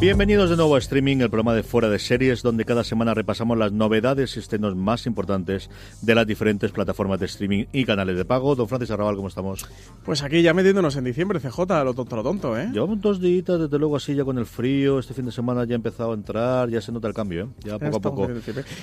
Bienvenidos de nuevo a Streaming, el programa de Fuera de Series, donde cada semana repasamos las novedades y estrenos más importantes de las diferentes plataformas de streaming y canales de pago. Don Francis Arrabal, ¿cómo estamos? Pues aquí ya metiéndonos en diciembre, CJ, lo tonto, lo tonto, ¿eh? Llevamos dos días, desde luego, así ya con el frío. Este fin de semana ya ha empezado a entrar, ya se nota el cambio, ¿eh? Ya poco a poco.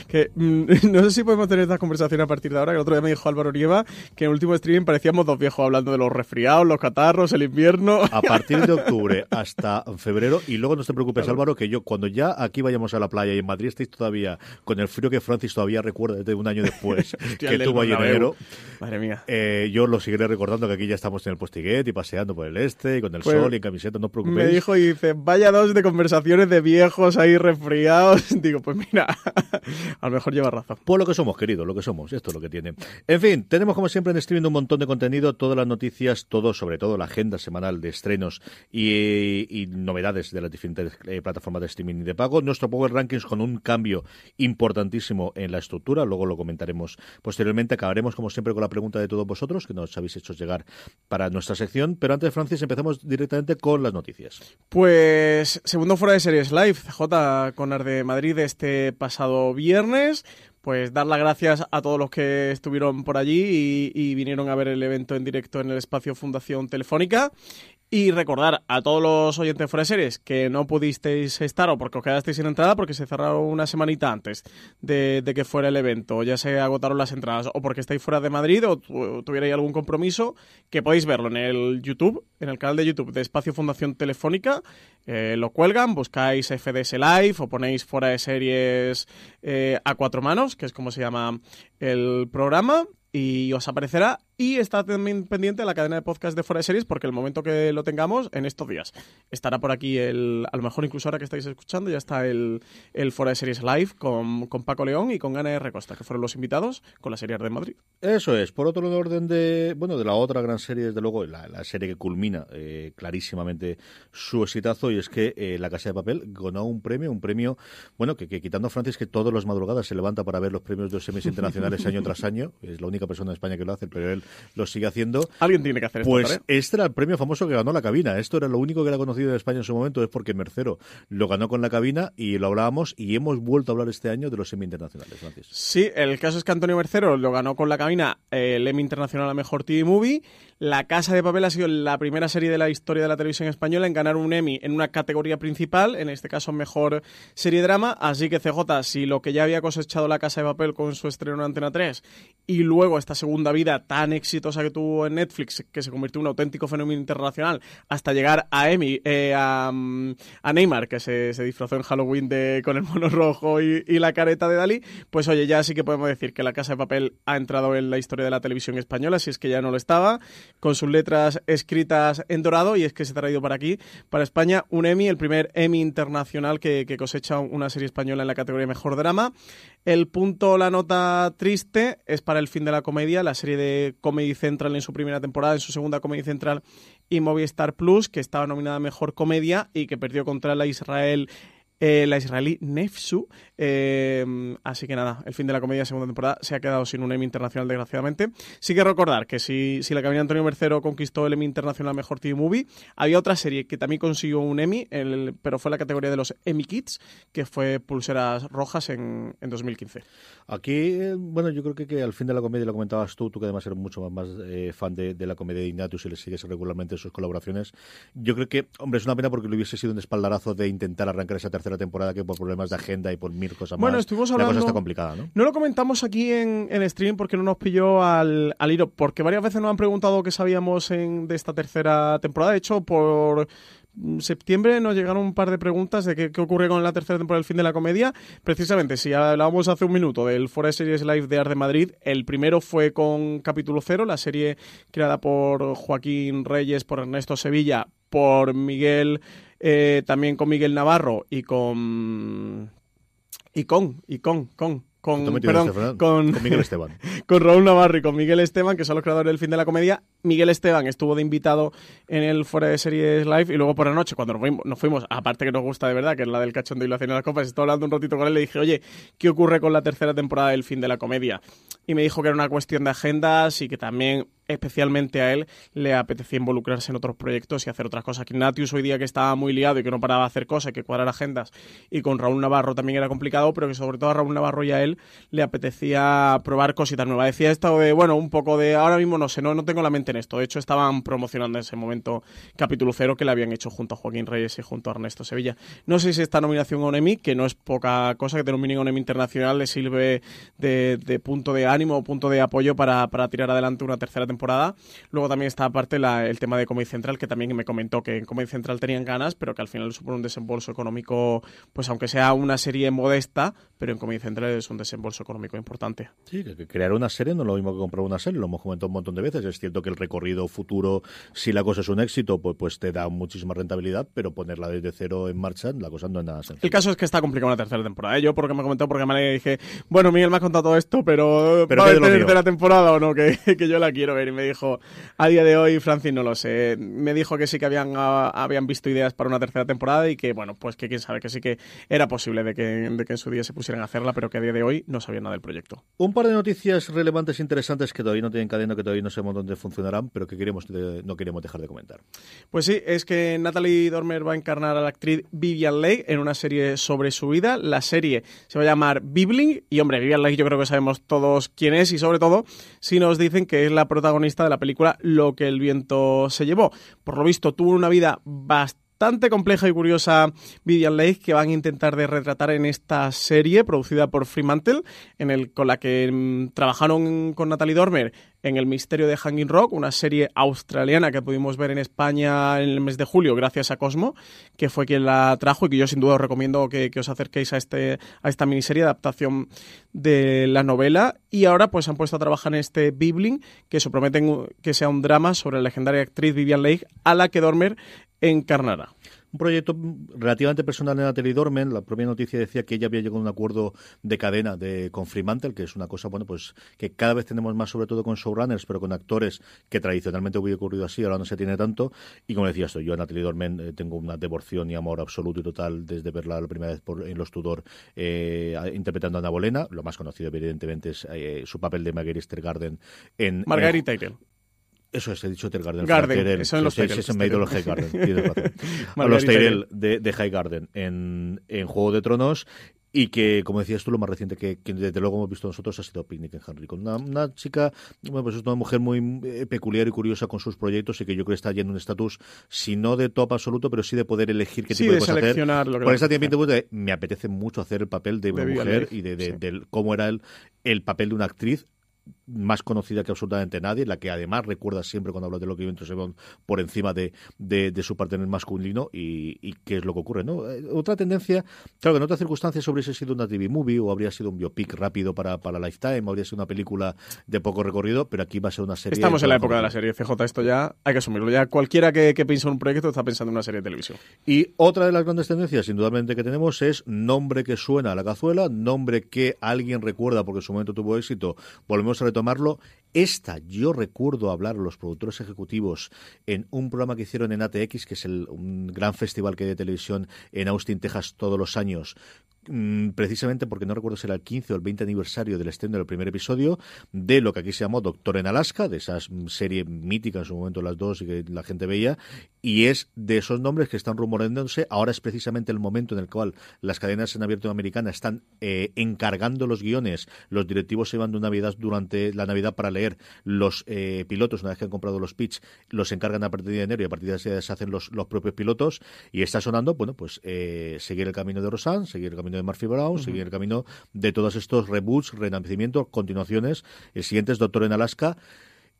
Que, mm, no sé si podemos tener esta conversación a partir de ahora, que el otro día me dijo Álvaro Nieva que en el último streaming parecíamos dos viejos hablando de los resfriados, los catarros, el invierno. A partir de octubre hasta febrero, y luego no te preocupes, Álvaro, que yo cuando ya aquí vayamos a la playa y en Madrid estéis todavía con el frío que Francis todavía recuerda desde un año después que tuvo ahí en enero. Madre mía. Eh, yo lo seguiré recordando que aquí ya estamos en el postiguet y paseando por el este y con el pues sol y en camiseta, no os preocupéis. Me dijo y dice, vaya dos de conversaciones de viejos ahí resfriados. Digo, pues mira, a lo mejor lleva razón. Por lo que somos, querido, lo que somos, esto es lo que tiene. En fin, tenemos como siempre en streaming un montón de contenido, todas las noticias, todo, sobre todo la agenda semanal de estrenos y, novedades de las diferentes eh, plataformas de streaming y de pago. Nuestro Power Rankings con un cambio importantísimo en la estructura, luego lo comentaremos posteriormente. Acabaremos, como siempre, con la pregunta de todos vosotros que nos habéis hecho llegar para nuestra sección. Pero antes, Francis, empezamos directamente con las noticias. Pues, segundo fuera de series live, CJ con de Madrid este pasado viernes pues dar las gracias a todos los que estuvieron por allí y, vinieron a ver el evento en directo en el espacio Fundación Telefónica. Y recordar a todos los oyentes series que no pudisteis estar o porque os quedasteis sin entrada porque se cerraron una semanita antes de, que fuera el evento, ya se agotaron las entradas o porque estáis fuera de Madrid o tuvierais algún compromiso, que podéis verlo en el YouTube, en el canal de YouTube de Espacio Fundación Telefónica. Eh, lo cuelgan, buscáis FDS Live o ponéis fuera de series eh, a cuatro manos, que es como se llama el programa, y os aparecerá y está también pendiente la cadena de podcast de Fuera de Series porque el momento que lo tengamos, en estos días, estará por aquí el, a lo mejor incluso ahora que estáis escuchando, ya está el, el Fuera de Series Live con, con Paco León y con Ana R. Costa, que fueron los invitados con la serie de Madrid. Eso es. Por otro orden de, bueno, de la otra gran serie, desde luego, la, la serie que culmina eh, clarísimamente su exitazo y es que eh, La Casa de Papel ganó un premio, un premio, bueno, que, quitando a Francis que todos los madrugadas se levanta para ver los premios de los semis internacionales año tras año, es la única persona en España que lo hace, pero él lo sigue haciendo. Alguien tiene que hacer esto. Pues este era el premio famoso que ganó la cabina. Esto era lo único que era conocido en España en su momento, es porque Mercero lo ganó con la cabina y lo hablábamos y hemos vuelto a hablar este año de los semi internacionales. Francis. Sí, el caso es que Antonio Mercero lo ganó con la cabina el Emmy Internacional a Mejor TV Movie. La Casa de Papel ha sido la primera serie de la historia de la televisión española en ganar un Emmy en una categoría principal, en este caso Mejor Serie Drama. Así que CJ, si lo que ya había cosechado La Casa de Papel con su estreno en Antena 3 y luego esta segunda vida tan exitosa que tuvo en Netflix, que se convirtió en un auténtico fenómeno internacional, hasta llegar a Emmy, eh, a, Neymar, que se, disfrazó en Halloween de, con el mono rojo y, y la careta de Dalí, pues oye, ya sí que podemos decir que La Casa de Papel ha entrado en la historia de la televisión española, si es que ya no lo estaba con sus letras escritas en dorado y es que se ha traído para aquí, para España, un Emmy, el primer Emmy internacional que, cosecha una serie española en la categoría Mejor Drama. El punto, la nota triste, es para el fin de la comedia, la serie de Comedy Central en su primera temporada, en su segunda Comedy Central y Movistar Plus, que estaba nominada Mejor Comedia y que perdió contra la Israel eh, la israelí Nefsu. Eh, así que nada, el fin de la comedia segunda temporada se ha quedado sin un Emmy internacional, desgraciadamente. Sí que recordar que si, si la cabina Antonio Mercero conquistó el Emmy internacional Mejor TV Movie, había otra serie que también consiguió un Emmy, el, pero fue la categoría de los Emmy Kids, que fue Pulseras Rojas en, en 2015. Aquí, eh, bueno, yo creo que, que, al fin de la comedia, lo comentabas tú, tú que además eres mucho más, eh, fan de, de, la comedia de Ignatius y le sigues regularmente sus colaboraciones. Yo creo que, hombre, es una pena porque le hubiese sido un espaldarazo de intentar arrancar esa tercera temporada que por problemas de agenda y por mil cosas bueno, más. Estuvimos hablando, la cosa está complicada, ¿no? No lo comentamos aquí en, en stream porque no nos pilló al, al hilo, porque varias veces nos han preguntado qué sabíamos en, de esta tercera temporada. De hecho, por septiembre nos llegaron un par de preguntas de qué, qué, ocurre con la tercera temporada del fin de la comedia. Precisamente, si hablábamos hace un minuto del Fora Series Live de Art de Madrid, el primero fue con Capítulo Cero, la serie creada por Joaquín Reyes, por Ernesto Sevilla, por Miguel, eh, también con Miguel Navarro y con... Y con, y con, con, con, perdón, este con, con, Miguel Esteban. con Raúl Navarro y con Miguel Esteban, que son los creadores del fin de la comedia. Miguel Esteban estuvo de invitado en el Fuera de Series Live y luego por la noche, cuando nos fuimos, nos fuimos, aparte que nos gusta de verdad, que es la del cachón de y de las copas, estaba hablando un ratito con él y le dije, oye, ¿qué ocurre con la tercera temporada del fin de la comedia? Y me dijo que era una cuestión de agendas y que también especialmente a él le apetecía involucrarse en otros proyectos y hacer otras cosas. Ignatius hoy día que estaba muy liado y que no paraba de hacer cosas, que cuadrar agendas, y con Raúl Navarro también era complicado, pero que sobre todo a Raúl Navarro y a él le apetecía probar cositas nuevas. Decía esto de, bueno, un poco de, ahora mismo no sé, no, no tengo la mente en esto. De hecho, estaban promocionando en ese momento capítulo cero que le habían hecho junto a Joaquín Reyes y junto a Ernesto Sevilla. No sé si esta nominación a un Emmy, que no es poca cosa, que te a un Emmy internacional, le sirve de, de punto de ánimo o punto de apoyo para, para tirar adelante una tercera temporada. Luego también está aparte el tema de Comedy Central, que también me comentó que en Comedy Central tenían ganas, pero que al final supone un desembolso económico, pues aunque sea una serie modesta, pero en Comedy Central es un desembolso económico importante. Sí, que crear una serie no es lo mismo que comprar una serie, lo hemos comentado un montón de veces. Es cierto que el recorrido futuro, si la cosa es un éxito, pues, pues te da muchísima rentabilidad, pero ponerla desde cero en marcha, la cosa no es nada sencilla. El caso es que está complicada una tercera temporada. ¿eh? Yo, porque me comentó, porque me dije, bueno, Miguel me ha contado todo esto, pero, pero ¿va a haber tercera temporada o no? Que, que yo la quiero ver. Y me dijo, a día de hoy, Francis, no lo sé. Me dijo que sí que habían, uh, habían visto ideas para una tercera temporada y que, bueno, pues que quién sabe, que sí que era posible de que, de que en su día se pusieran a hacerla, pero que a día de hoy no sabían nada del proyecto. Un par de noticias relevantes e interesantes que todavía no tienen cadena, que todavía no sabemos dónde funcionarán, pero que queremos de, no queremos dejar de comentar. Pues sí, es que Natalie Dormer va a encarnar a la actriz Vivian Leigh en una serie sobre su vida. La serie se va a llamar Bibling y, hombre, Vivian Leigh yo creo que sabemos todos quién es y, sobre todo, si nos dicen que es la protagonista de la película Lo que el viento se llevó. Por lo visto, tuvo una vida bastante bastante compleja y curiosa Vivian Leigh que van a intentar de retratar en esta serie producida por Fremantle, en el, con la que mmm, trabajaron con Natalie Dormer en El misterio de Hanging Rock, una serie australiana que pudimos ver en España en el mes de julio gracias a Cosmo, que fue quien la trajo y que yo sin duda os recomiendo que, os acerquéis a, este, a esta miniserie de adaptación de la novela. Y ahora pues han puesto a trabajar en este Bibling, que se prometen que sea un drama sobre la legendaria actriz Vivian Leigh, a la que Dormer encarnará. Un proyecto relativamente personal de Natalie Dormen. La propia noticia decía que ella había llegado a un acuerdo de cadena de, con Fremantle, que es una cosa, bueno, pues que cada vez tenemos más, sobre todo con showrunners, pero con actores que tradicionalmente hubiera ocurrido así, ahora no se tiene tanto. Y como decía esto, yo a Natalie Dormen eh, tengo una devoción y amor absoluto y total desde verla la primera vez por, en Los Tudor eh, interpretando a Ana Bolena. Lo más conocido, evidentemente, es eh, su papel de Marguerite Garden en. Margarita en, eso es, he dicho Tergarden. Garden, Garden eso en los Tyrell. Ese me he ido los High Garden. a los Tyrell de, de High Garden en, en Juego de Tronos y que, como decías tú, lo más reciente que, que, desde luego hemos visto nosotros ha sido Picnic en Henry, con una, una, chica, bueno, pues es una mujer muy eh, peculiar y curiosa con sus proyectos y que yo creo que está en un estatus, si no de top absoluto, pero sí de poder elegir qué sí, tipo de, de cosas hacer. Lo que Por esa tiempo de, me apetece mucho hacer el papel de una de mujer y de, de, sí. de, cómo era el, el papel de una actriz más conocida que absolutamente nadie, la que además recuerda siempre cuando habla de lo que viento Sebón por encima de, de, de, su partner masculino y, y, qué es lo que ocurre. ¿no? Eh, otra tendencia, claro que en otras circunstancias hubiese sido una TV movie o habría sido un biopic rápido para, para Lifetime, o habría sido una película de poco recorrido, pero aquí va a ser una serie. Estamos en la época de la serie CJ, esto ya hay que asumirlo. Ya cualquiera que, que piensa en un proyecto está pensando en una serie de televisión. Y otra de las grandes tendencias, indudablemente, que tenemos es nombre que suena a la cazuela, nombre que alguien recuerda porque en su momento tuvo éxito. Volvemos a retomar retomarlo. Esta, yo recuerdo hablar a los productores ejecutivos en un programa que hicieron en ATX, que es el, un gran festival que hay de televisión en Austin, Texas, todos los años, precisamente porque no recuerdo si era el 15 o el 20 aniversario del estreno del primer episodio de lo que aquí se llamó Doctor en Alaska, de esa serie mítica en su momento las dos y que la gente veía, y es de esos nombres que están rumoreándose. Ahora es precisamente el momento en el cual las cadenas en abierto americana están eh, encargando los guiones, los directivos se van de Navidad durante la Navidad para leer, los eh, pilotos, una vez que han comprado los pitch, los encargan a partir de enero y a partir de ese se hacen los, los propios pilotos, y está sonando, bueno, pues eh, seguir el camino de Rosan, seguir el camino de Murphy Brown, seguir el camino de todos estos reboots, renacimientos, continuaciones. El siguiente es Doctor en Alaska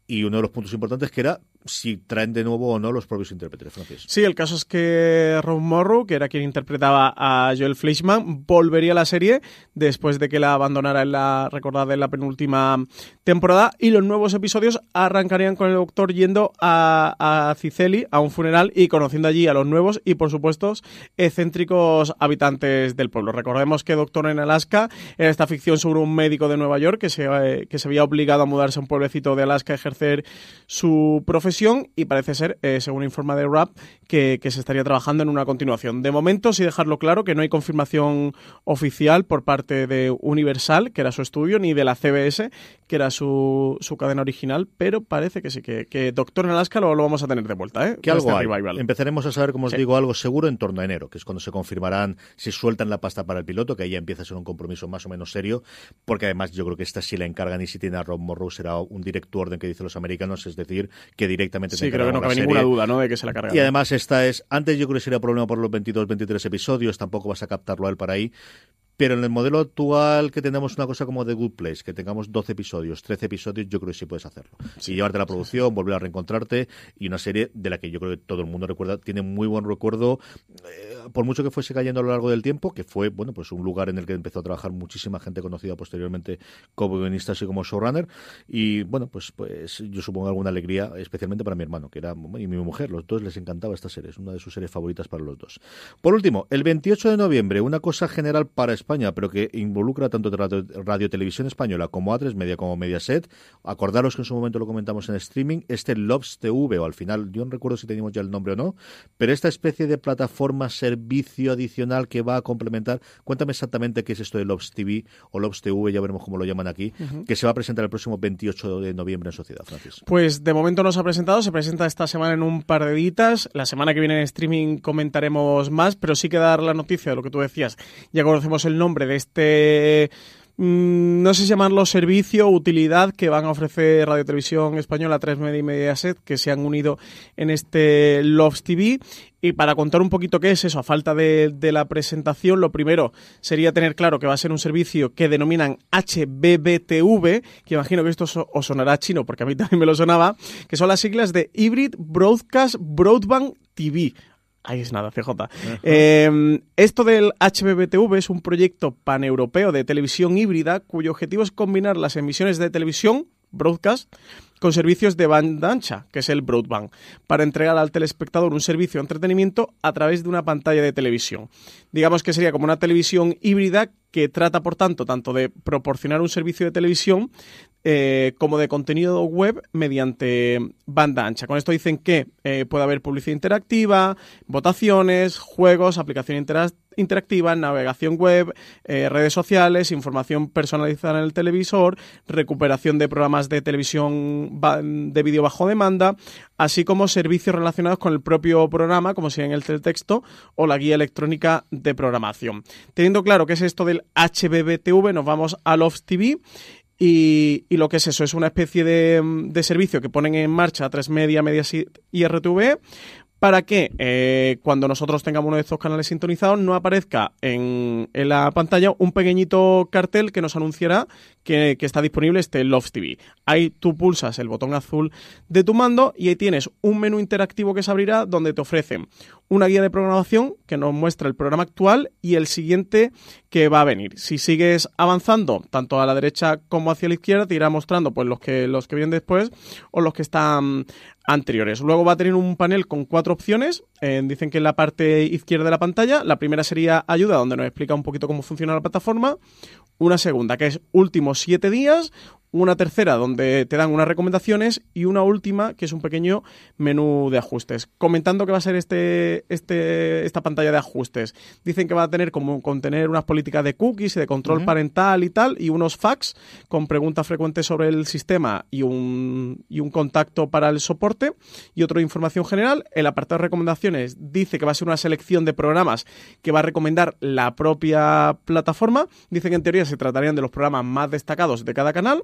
y uno de los puntos importantes que era si traen de nuevo o no los propios intérpretes, Francis. Sí, el caso es que Ron Morrow, que era quien interpretaba a Joel Fleischman, volvería a la serie después de que la abandonara en la recordada en la penúltima temporada y los nuevos episodios arrancarían con el doctor yendo a, a Ciceli a un funeral y conociendo allí a los nuevos y por supuesto excéntricos habitantes del pueblo. Recordemos que Doctor en Alaska era esta ficción sobre un médico de Nueva York que se, eh, que se había obligado a mudarse a un pueblecito de Alaska a ejercer su profesión y parece ser, eh, según informa de RAP, que, se estaría trabajando en una continuación. De momento, sí dejarlo claro que no hay confirmación oficial por parte de Universal, que era su estudio, ni de la CBS, que era su, cadena original, pero parece que sí, que, Doctor en Alaska lo, vamos a tener de vuelta. ¿eh? Que algo hay. Empezaremos a saber, como os digo, algo seguro en torno a enero, que es cuando se confirmarán si sueltan la pasta para el piloto, que ahí ya empieza a ser un compromiso más o menos serio, porque además yo creo que esta sí la encargan y si tiene a Rob Morrow será un director orden que dicen los americanos, es decir, que directamente Sí, creo que no cabe ninguna duda, ¿no? De que se la carga. Y además esta es, antes yo creo que sería problema por los 22, 23 episodios, tampoco vas a captarlo a él para ahí. Pero en el modelo actual que tenemos una cosa como The Good Place, que tengamos 12 episodios, 13 episodios, yo creo que sí puedes hacerlo. Sí, y llevarte a la producción, volver a reencontrarte y una serie de la que yo creo que todo el mundo recuerda, tiene muy buen recuerdo, eh, por mucho que fuese cayendo a lo largo del tiempo, que fue, bueno, pues un lugar en el que empezó a trabajar muchísima gente conocida posteriormente como guionista así como showrunner y bueno, pues pues yo supongo alguna alegría, especialmente para mi hermano, que era y mi mujer, los dos les encantaba esta serie, es una de sus series favoritas para los dos. Por último, el 28 de noviembre, una cosa general para España, pero que involucra tanto Radio, Televisión Española como A3 Media como Mediaset. Acordaros que en su momento lo comentamos en streaming, este Lobs TV, o al final, yo no recuerdo si teníamos ya el nombre o no, pero esta especie de plataforma, servicio adicional que va a complementar. Cuéntame exactamente qué es esto de Lobs TV o Lobs TV, ya veremos cómo lo llaman aquí, que se va a presentar el próximo 28 de noviembre en Sociedad, Francis. Pues de momento no se ha presentado, se presenta esta semana en un par de días. La semana que viene en streaming comentaremos más, pero sí que dar la noticia de lo que tú decías. Ya conocemos el nombre de este mm, no sé si llamarlo servicio, utilidad que van a ofrecer Radio Televisión Española, 3 Media y Mediaset, que se han unido en este Loves TV. Y para contar un poquito qué es eso, a falta de, la presentación, lo primero sería tener claro que va a ser un servicio que denominan HBBTV, que imagino que esto os sonará chino, porque a mí también me lo sonaba, que son las siglas de Hybrid Broadcast Broadband TV Ahí es nada, CJ. Em, esto del HBBTV es un proyecto paneuropeo de televisión híbrida cuyo objetivo es combinar las emisiones de televisión, broadcast, con servicios de banda ancha, que es el broadband, para entregar al telespectador un servicio de entretenimiento a través de una pantalla de televisión. Digamos que sería como una televisión híbrida que trata, por tanto, tanto de proporcionar un servicio de televisión eh, como de contenido web mediante banda ancha. Con esto dicen que eh, puede haber publicidad interactiva, votaciones, juegos, aplicación interactiva, navegación web, eh, redes sociales, información personalizada en el televisor, recuperación de programas de televisión de vídeo bajo demanda, así como servicios relacionados con el propio programa, como si en el teletexto o la guía electrónica de programación. Teniendo claro qué es esto del HBBTV, nos vamos a Love TV y, lo que es eso, es una especie de, de servicio que ponen en marcha tres media, media y RTV para que eh, cuando nosotros tengamos uno de estos canales sintonizados no aparezca en, la pantalla un pequeñito cartel que nos anunciará que, está disponible este Love TV. Ahí tú pulsas el botón azul de tu mando y ahí tienes un menú interactivo que se abrirá donde te ofrecen una guía de programación que nos muestra el programa actual y el siguiente que va a venir. Si sigues avanzando tanto a la derecha como hacia la izquierda te irá mostrando pues los que los que vienen después o los que están anteriores. Luego va a tener un panel con cuatro opciones. Eh, dicen que en la parte izquierda de la pantalla, la primera sería ayuda, donde nos explica un poquito cómo funciona la plataforma. Una segunda, que es últimos siete días. Una tercera donde te dan unas recomendaciones y una última que es un pequeño menú de ajustes. Comentando que va a ser este, este, esta pantalla de ajustes. Dicen que va a tener como contener unas políticas de cookies y de control parental y tal, y unos fax con preguntas frecuentes sobre el sistema y un, y un contacto para el soporte y otra información general. El apartado de recomendaciones dice que va a ser una selección de programas que va a recomendar la propia plataforma. Dice que en teoría se tratarían de los programas más destacados de cada canal.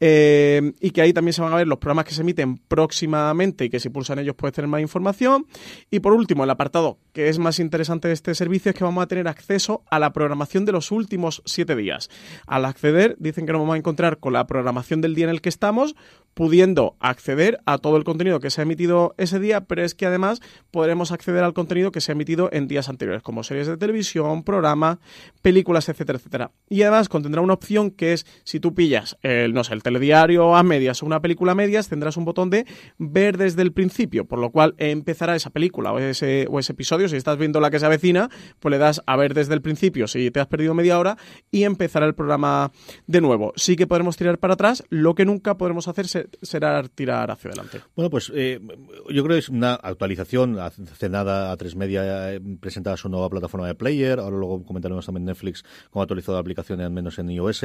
Eh, y que ahí también se van a ver los programas que se emiten próximamente y que si pulsan ellos puedes tener más información. Y por último, el apartado que es más interesante de este servicio es que vamos a tener acceso a la programación de los últimos siete días. Al acceder, dicen que nos vamos a encontrar con la programación del día en el que estamos, pudiendo acceder a todo el contenido que se ha emitido ese día, pero es que además podremos acceder al contenido que se ha emitido en días anteriores, como series de televisión, programas, películas, etcétera, etcétera. Y además contendrá una opción que es si tú pillas el, no sé, el telediario a medias o una película a medias, tendrás un botón de ver desde el principio, por lo cual empezará esa película o ese, o ese episodio. Si estás viendo la que se avecina, pues le das a ver desde el principio si te has perdido media hora y empezará el programa de nuevo. Sí que podremos tirar para atrás, lo que nunca podremos hacer será tirar hacia adelante. Bueno, pues eh, yo creo que es una actualización. Hace nada a tres media eh, presentada su nueva plataforma de player. Ahora luego comentaremos también Netflix ha actualizado la aplicación, al menos en iOS.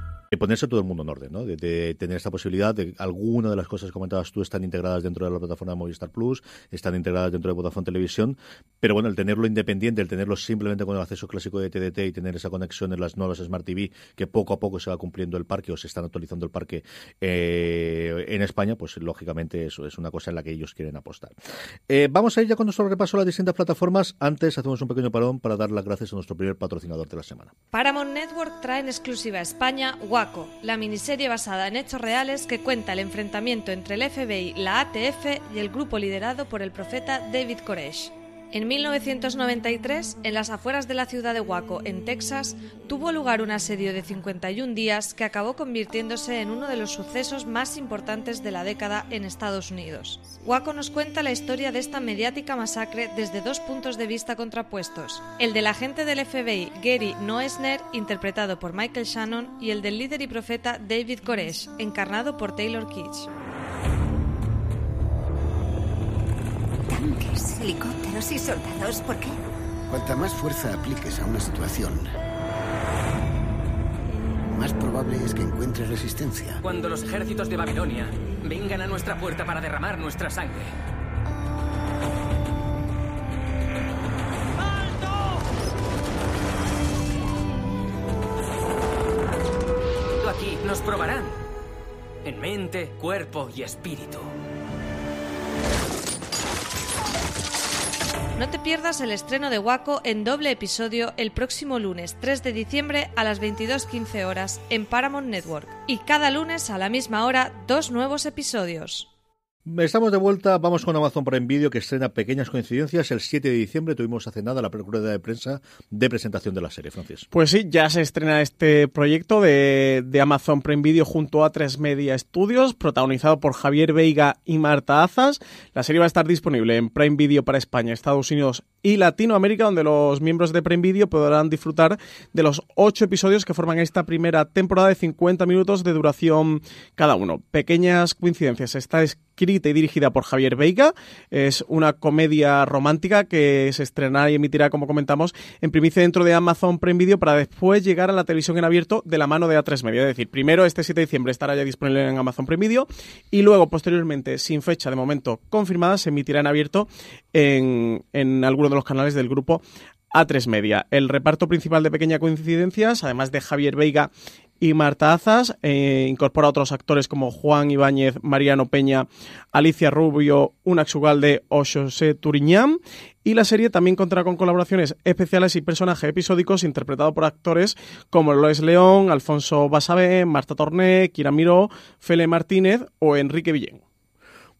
De ponerse todo el mundo en orden, ¿no? De, tener esta posibilidad de alguna de las cosas que comentabas tú están integradas dentro de la plataforma de Movistar Plus, están integradas dentro de Vodafone Televisión, pero bueno, el tenerlo independiente, el tenerlo simplemente con el acceso clásico de TDT y tener esa conexión en las nuevas Smart TV, que poco a poco se va cumpliendo el parque o se están actualizando el parque eh, en España, pues lógicamente eso es una cosa en la que ellos quieren apostar. Eh, vamos a ir ya con nuestro repaso a las distintas plataformas. Antes hacemos un pequeño parón para dar las gracias a nuestro primer patrocinador de la semana. Paramount Network trae en exclusiva a España la miniserie basada en hechos reales que cuenta el enfrentamiento entre el FBI, la ATF y el grupo liderado por el profeta David Koresh. En 1993, en las afueras de la ciudad de Waco, en Texas, tuvo lugar un asedio de 51 días que acabó convirtiéndose en uno de los sucesos más importantes de la década en Estados Unidos. Waco nos cuenta la historia de esta mediática masacre desde dos puntos de vista contrapuestos, el del agente del FBI Gary Noesner, interpretado por Michael Shannon, y el del líder y profeta David Koresh, encarnado por Taylor Kitsch. Tanques, helicópteros y soldados, ¿por qué? Cuanta más fuerza apliques a una situación, más probable es que encuentres resistencia. Cuando los ejércitos de Babilonia vengan a nuestra puerta para derramar nuestra sangre. Aquí nos probarán. En mente, cuerpo y espíritu. No te pierdas el estreno de Waco en doble episodio el próximo lunes 3 de diciembre a las 22.15 horas en Paramount Network. Y cada lunes a la misma hora dos nuevos episodios. Estamos de vuelta, vamos con Amazon Prime Video que estrena Pequeñas Coincidencias. El 7 de diciembre tuvimos hace nada la procura de prensa de presentación de la serie, Francis. Pues sí, ya se estrena este proyecto de, de Amazon Prime Video junto a Tres Media Studios, protagonizado por Javier Veiga y Marta Azas. La serie va a estar disponible en Prime Video para España, Estados Unidos y Latinoamérica, donde los miembros de Prime Video podrán disfrutar de los ocho episodios que forman esta primera temporada de 50 minutos de duración cada uno. Pequeñas Coincidencias está escrita y dirigida por Javier Veiga. Es una comedia romántica que se estrenará y emitirá, como comentamos, en primicia dentro de Amazon Prime Video para después llegar a la televisión en abierto de la mano de A3 Media. Es decir, primero este 7 de diciembre estará ya disponible en Amazon Prime Video y luego, posteriormente, sin fecha de momento confirmada, se emitirá en abierto en, en alguno de los canales del grupo A3 Media. El reparto principal de Pequeña Coincidencias, además de Javier Veiga y Marta Azas. Eh, incorpora otros actores como Juan Ibáñez, Mariano Peña, Alicia Rubio, Unax Ugalde o José Turiñán. Y la serie también contará con colaboraciones especiales y personajes episódicos interpretados por actores como Lois León, Alfonso Basabé, Marta Torné, Kira Miró, Fele Martínez o Enrique Villén.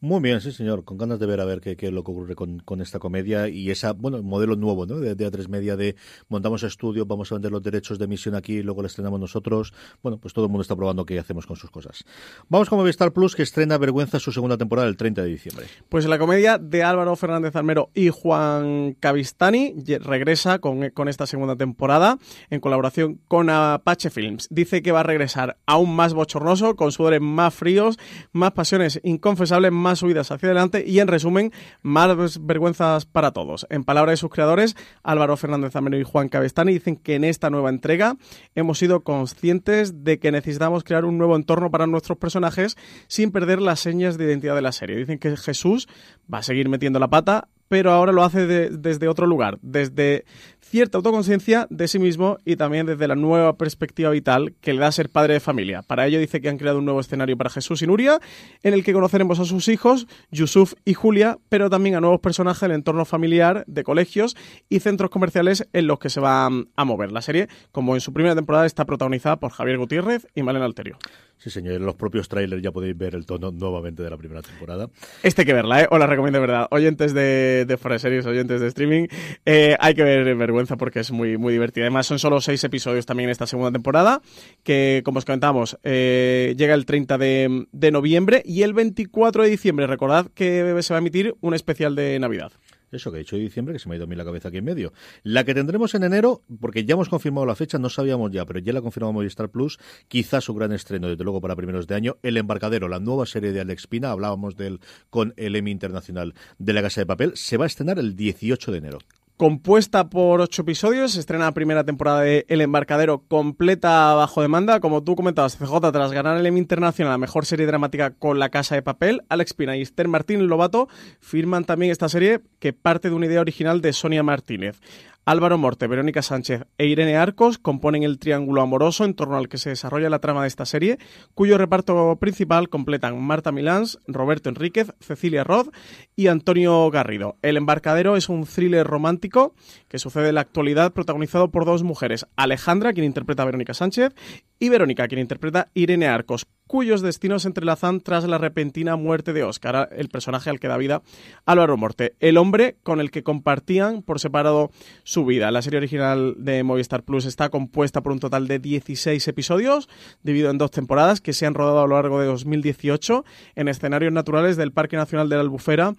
Muy bien, sí, señor. Con ganas de ver a ver qué, qué es lo que ocurre con, con, esta comedia y esa, bueno, modelo nuevo, ¿no? De, de A3 Media de montamos estudio, vamos a vender los derechos de emisión aquí y luego la estrenamos nosotros. Bueno, pues todo el mundo está probando qué hacemos con sus cosas. Vamos con Movistar Plus, que estrena Vergüenza su segunda temporada el 30 de diciembre. Pues la comedia de Álvaro Fernández Almero y Juan Cavistani regresa con, con esta segunda temporada en colaboración con Apache Films. Dice que va a regresar aún más bochornoso, con sudores más fríos, más pasiones inconfesables, más subidas hacia adelante y en resumen, más vergüenzas para todos. En palabras de sus creadores, Álvaro Fernández Ameno y Juan Cabestani dicen que en esta nueva entrega hemos sido conscientes de que necesitamos crear un nuevo entorno para nuestros personajes sin perder las señas de identidad de la serie. Dicen que Jesús va a seguir metiendo la pata, pero ahora lo hace de, desde otro lugar, desde cierta autoconciencia de sí mismo y también desde la nueva perspectiva vital que le da ser padre de familia. Para ello dice que han creado un nuevo escenario para Jesús y Nuria, en el que conoceremos a sus hijos, Yusuf y Julia, pero también a nuevos personajes del entorno familiar, de colegios y centros comerciales en los que se va a mover. La serie, como en su primera temporada, está protagonizada por Javier Gutiérrez y Malena Alterio. Sí, señor. En los propios trailers ya podéis ver el tono nuevamente de la primera temporada. Este hay que verla, ¿eh? Os la recomiendo de verdad. Oyentes de, de Series, oyentes de streaming, eh, hay que ver Vergüenza porque es muy, muy divertida. Además, son solo seis episodios también en esta segunda temporada, que, como os comentamos, eh, llega el 30 de, de noviembre y el 24 de diciembre. Recordad que se va a emitir un especial de Navidad. Eso que he dicho de diciembre, que se me ha ido a mí la cabeza aquí en medio. La que tendremos en enero, porque ya hemos confirmado la fecha, no sabíamos ya, pero ya la confirmamos Movistar Plus, quizás su gran estreno, desde luego para primeros de año, El Embarcadero, la nueva serie de Alex Pina, hablábamos de él con el Emmy Internacional de la Casa de Papel, se va a estrenar el 18 de enero compuesta por ocho episodios, estrena la primera temporada de El Embarcadero completa bajo demanda, como tú comentabas, CJ tras ganar el Emmy Internacional, la mejor serie dramática con La Casa de Papel, Alex Pina y Esther Martín Lobato firman también esta serie que parte de una idea original de Sonia Martínez. Álvaro Morte, Verónica Sánchez e Irene Arcos componen el triángulo amoroso en torno al que se desarrolla la trama de esta serie, cuyo reparto principal completan Marta Milans, Roberto Enríquez, Cecilia Roth y Antonio Garrido. El embarcadero es un thriller romántico que sucede en la actualidad protagonizado por dos mujeres, Alejandra, quien interpreta a Verónica Sánchez, y Verónica, quien interpreta a Irene Arcos, cuyos destinos se entrelazan tras la repentina muerte de Oscar, el personaje al que da vida Álvaro Morte, el hombre con el que compartían por separado su vida. La serie original de Movistar Plus está compuesta por un total de 16 episodios, dividido en dos temporadas que se han rodado a lo largo de 2018 en escenarios naturales del Parque Nacional de la Albufera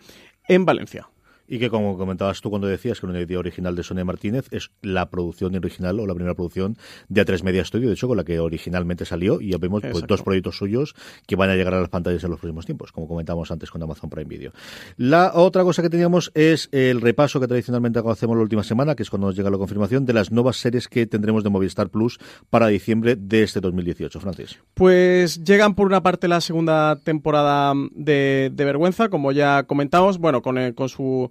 en Valencia y que como comentabas tú cuando decías que una idea original de Sonia Martínez es la producción original o la primera producción de A3 Media Studio, de hecho con la que originalmente salió y ya vemos pues, dos proyectos suyos que van a llegar a las pantallas en los próximos tiempos, como comentábamos antes con Amazon Prime Video. La otra cosa que teníamos es el repaso que tradicionalmente hacemos la última semana, que es cuando nos llega la confirmación de las nuevas series que tendremos de Movistar Plus para diciembre de este 2018. Francis. Pues llegan por una parte la segunda temporada de, de Vergüenza, como ya comentamos, bueno, con, el, con su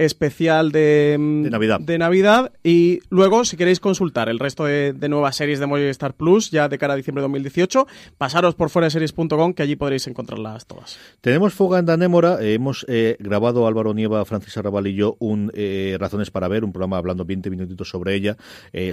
especial de, Navidad. de Navidad y luego si queréis consultar el resto de, nuevas series de Movistar Plus ya de cara a diciembre de 2018 pasaros por fueraseries.com que allí podréis encontrarlas todas tenemos Fuga en Danémora eh, hemos eh, grabado Álvaro Nieva, Francis Arrabal y yo un eh, Razones para ver un programa hablando 20 minutitos sobre ella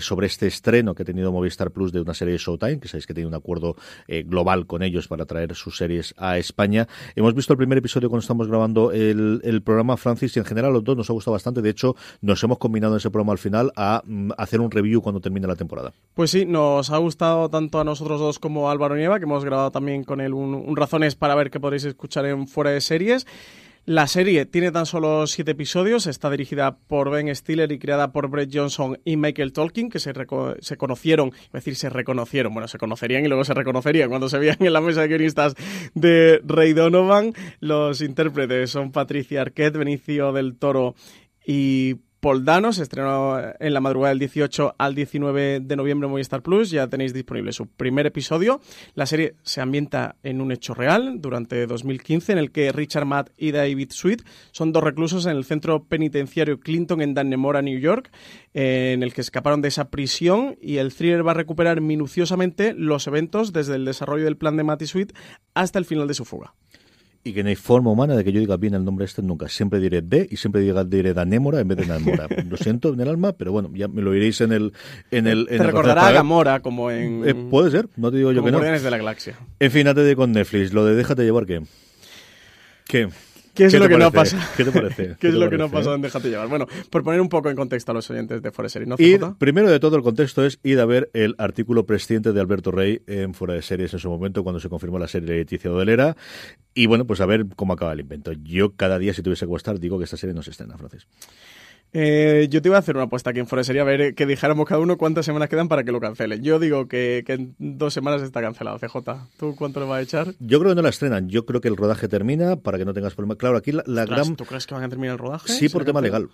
sobre este estreno que ha tenido Movistar Plus de una serie de Showtime que sabéis que tiene un acuerdo global con ellos para traer sus series a España hemos visto el primer episodio cuando estamos grabando el, el programa Francis y en general los dos nos ha gustado bastante. De hecho, nos hemos combinado en ese programa al final a mm, hacer un review cuando termine la temporada. Pues sí, nos ha gustado tanto a nosotros dos como a Álvaro Nieva, que hemos grabado también con él un, Razones para ver que podréis escuchar en Fuera de Series. La serie tiene tan solo siete episodios, está dirigida por Ben Stiller y creada por Brett Johnson y Michael Tolkien, que se, se conocieron, es decir, se reconocieron, bueno, se conocerían y luego se reconocerían cuando se veían en la mesa de guionistas de Ray Donovan. Los intérpretes son Patricia Arquette, Benicio del Toro y Paul Dano. Se estrenó en la madrugada del 18 al 19 de noviembre en Movistar Plus. Ya tenéis disponible su primer episodio. La serie se ambienta en un hecho real durante 2015 en el que Richard Matt y David Sweet son dos reclusos en el centro penitenciario Clinton en Dannemora, New York, en el que escaparon de esa prisión y el thriller va a recuperar minuciosamente los eventos desde el desarrollo del plan de Matt y Sweet hasta el final de su fuga y que no hay forma humana de que yo diga bien el nombre este nunca. Siempre diré de y siempre diré, diré Danémora en vez de Namora. lo siento en el alma, pero bueno, ya me lo iréis en el... En el te recordará a Gamora como en... Eh, puede ser, no te digo yo que no. de la Galaxia. En fin, antes de con Netflix, lo de déjate llevar, ¿qué? ¿Qué? ¿Qué es lo que no pasa? ¿Qué te parece? ¿Qué, es lo que no pasa en Déjate llevar? Bueno, por poner un poco en contexto a los oyentes de Fuera de Series, ¿no, y primero de todo el contexto es ir a ver el artículo presidente de Alberto Rey en Fuera de Series en su momento cuando se confirmó la serie de Leticia Odelera y bueno, pues a ver cómo acaba el invento. Yo cada día si tuviese que estar digo que esta serie no se estrena, Francis. Eh, yo te iba a hacer una apuesta aquí en Fuera sería ver que dijéramos cada uno cuántas semanas quedan para que lo cancelen. Yo digo que, en dos semanas está cancelado, CJ. ¿Tú cuánto le vas a echar? Yo creo que no la estrenan. Yo creo que el rodaje termina para que no tengas problemas. Claro, aquí la, gran... ¿Tú crees que van a terminar el rodaje? Sí, por tema legal.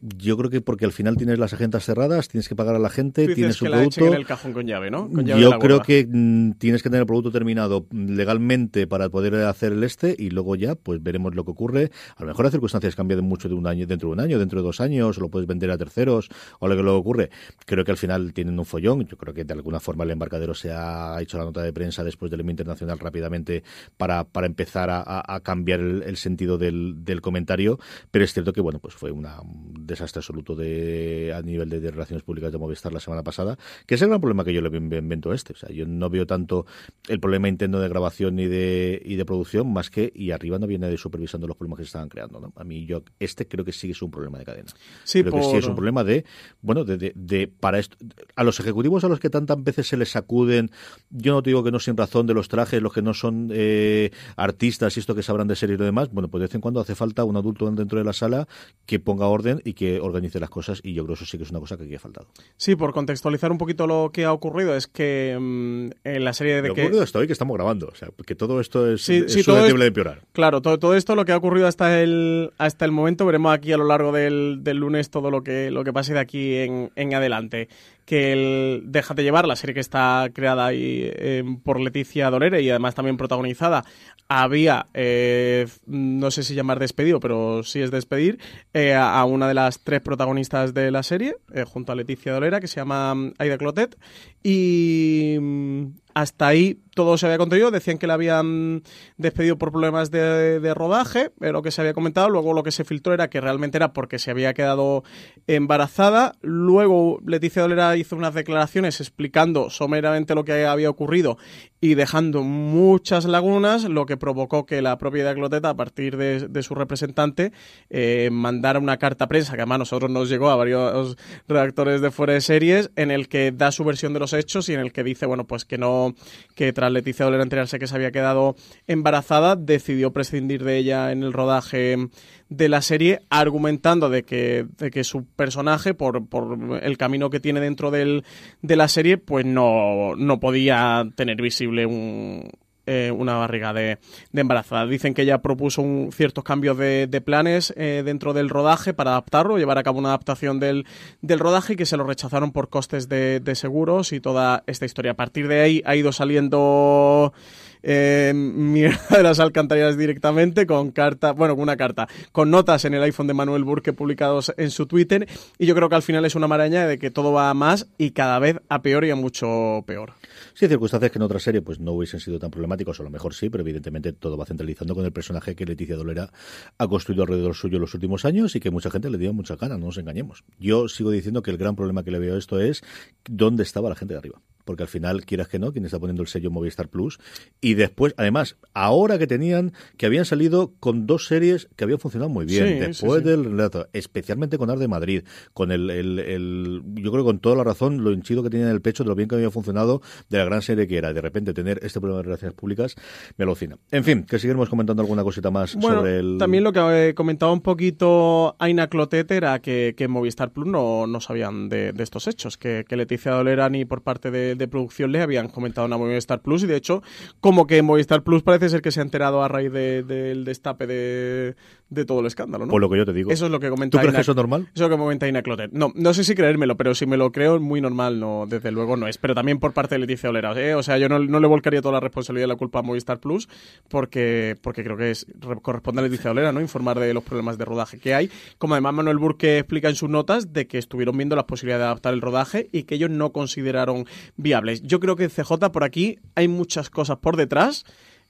Yo creo que porque al final tienes las agendas cerradas, tienes que pagar a la gente, tienes un producto. en el cajón con llave, ¿no? yo creo que mm, tienes que tener el producto terminado legalmente para poder hacer el este y luego ya, pues veremos lo que ocurre. A lo mejor las circunstancias cambian mucho de un año, dentro de un año, dentro de dos años, o lo puedes vender a terceros, o lo que luego ocurre. Creo que al final tienen un follón. Yo creo que de alguna forma el embarcadero se ha hecho la nota de prensa después del internacional rápidamente para, para empezar a, cambiar el, sentido del, del, comentario. Pero es cierto que, bueno, pues fue una, un desastre absoluto de a nivel de, relaciones públicas de Movistar la semana pasada, que es el gran problema que yo le invento a este. O sea, yo no veo tanto el problema interno de grabación y de, y de producción, más que, y arriba no viene de supervisando los problemas que se estaban creando. ¿no? A mí, yo, este creo que sí es un problema de cadena. Sí, creo que sí es un problema de, bueno, de, de, para esto, a los ejecutivos a los que tantas veces se les sacuden, yo no digo que no sin razón de los trajes, los que no son eh, artistas y esto que sabrán de series y lo demás, bueno, pues de vez en cuando hace falta un adulto dentro de la sala que ponga orden y que organice las cosas y yo creo que eso sí que es una cosa que aquí ha faltado. Sí, por contextualizar un poquito lo que ha ocurrido, es que mm, en la serie de lo que... ocurrido hasta hoy que estamos grabando, o sea, que todo esto es, susceptible de empeorar. Claro, todo, todo esto lo que ha ocurrido hasta el, hasta el momento, veremos aquí a lo largo del, del lunes todo lo que, lo que pase de aquí en, en adelante que el Déjate llevar, la serie que está creada ahí, em, por Leticia Dolere y además también protagonizada, había, eh, no sé si llamar despedido, pero sí es despedir, eh, a una de las tres protagonistas de la serie, eh, junto a Leticia Dolera, que se llama mm, Aida Clotet, y mm, hasta ahí todo se había contenido. Decían que la habían despedido por problemas de, rodaje, lo que se había comentado. Luego lo que se filtró era que realmente era porque se había quedado embarazada. Luego Leticia Dolera hizo unas declaraciones explicando someramente lo que había ocurrido y dejando muchas lagunas, lo que provocó que la propia Cloteta, a partir de, su representante, eh, mandara una carta a prensa, que además a nosotros nos llegó a varios redactores de fuera de series, en el que da su versión de los hechos y en el que dice, bueno, pues que no, que tras Leticia Dolera enterarse que se había quedado embarazada, decidió prescindir de ella en el rodaje de la serie, argumentando de que, de que su personaje, por, por el camino que tiene dentro del, de la serie, pues no, no podía tener visible un, eh, una barriga de, de, embarazada. Dicen que ella propuso un, ciertos cambios de, de planes eh, dentro del rodaje para adaptarlo, llevar a cabo una adaptación del, del rodaje y que se lo rechazaron por costes de, de seguros y toda esta historia. A partir de ahí ha ido saliendo eh, mierda de las alcantarillas directamente con carta, bueno, con una carta, con notas en el iPhone de Manuel Burke publicados en su Twitter y yo creo que al final es una maraña de que todo va a más y cada vez a peor y a mucho peor. Sí, circunstancias que en otra serie pues no hubiesen sido tan problemáticos, a lo mejor sí, pero evidentemente todo va centralizando con el personaje que Leticia Dolera ha construido alrededor suyo los últimos años y que mucha gente le dio mucha ganas, no nos engañemos. Yo sigo diciendo que el gran problema que le veo a esto es dónde estaba la gente de arriba porque al final, quieras que no, quien está poniendo el sello Movistar Plus. Y después, además, ahora que tenían, que habían salido con dos series que habían funcionado muy bien, después del relato, especialmente con Arde Madrid, con el, el, yo creo que con toda la razón, lo hinchido que tenía en el pecho, de lo bien que había funcionado, de la gran serie que era, de repente tener este problema de relaciones públicas, me alucina. En fin, que seguiremos comentando alguna cosita más sobre el... También lo que comentaba un poquito Aina Clotet era que, que Movistar Plus no, no sabían de, estos hechos, que, que Leticia Dolera ni por parte de de producción les habían comentado a Movistar Plus y de hecho como que Movistar Plus parece ser que se ha enterado a raíz del destape de, de todo el escándalo, ¿no? Por lo que yo te digo. Eso es lo que comenta ¿Tú crees Ina- que eso es normal? Eso es lo que comenta Ina Clotet. No, no sé si creérmelo, pero si me lo creo, muy normal, no, desde luego no es. Pero también por parte de Leticia Olera, ¿eh? O sea, yo no, no le volcaría toda la responsabilidad y la culpa a Movistar Plus, porque, porque creo que es, re- corresponde a Leticia Olera, ¿no? Informar de los problemas de rodaje que hay. Como además Manuel Burke explica en sus notas de que estuvieron viendo las posibilidades de adaptar el rodaje y que ellos no consideraron viables. Yo creo que CJ por aquí hay muchas cosas por detrás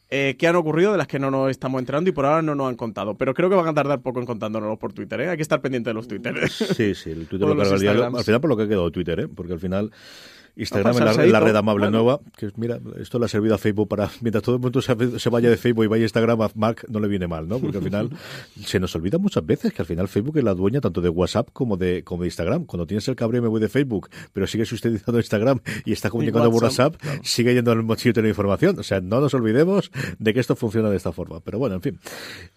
eh, que han ocurrido de las que no nos estamos enterando y por ahora no nos han contado. Pero creo que van a tardar poco en contándonos por Twitter, ¿eh? Hay que estar pendiente de los Twitter. Sí, sí, el Twitter lo. Al final por lo que ha quedado Twitter, ¿eh? Porque al final Instagram es la, la red amable Bueno. nueva, que mira, esto le ha servido a Facebook para, mientras todo el mundo se, se vaya de Facebook y vaya a Instagram, a Mark no le viene mal, ¿no? Porque al final se nos olvida muchas veces que al final Facebook es la dueña tanto de WhatsApp como de, como de Instagram. Cuando tienes el cabreo me voy de Facebook, pero sigues utilizando Instagram y está comunicando por WhatsApp, sigue yendo al mochillo de la información. O sea, no nos olvidemos de que esto funciona de esta forma. Pero bueno, en fin.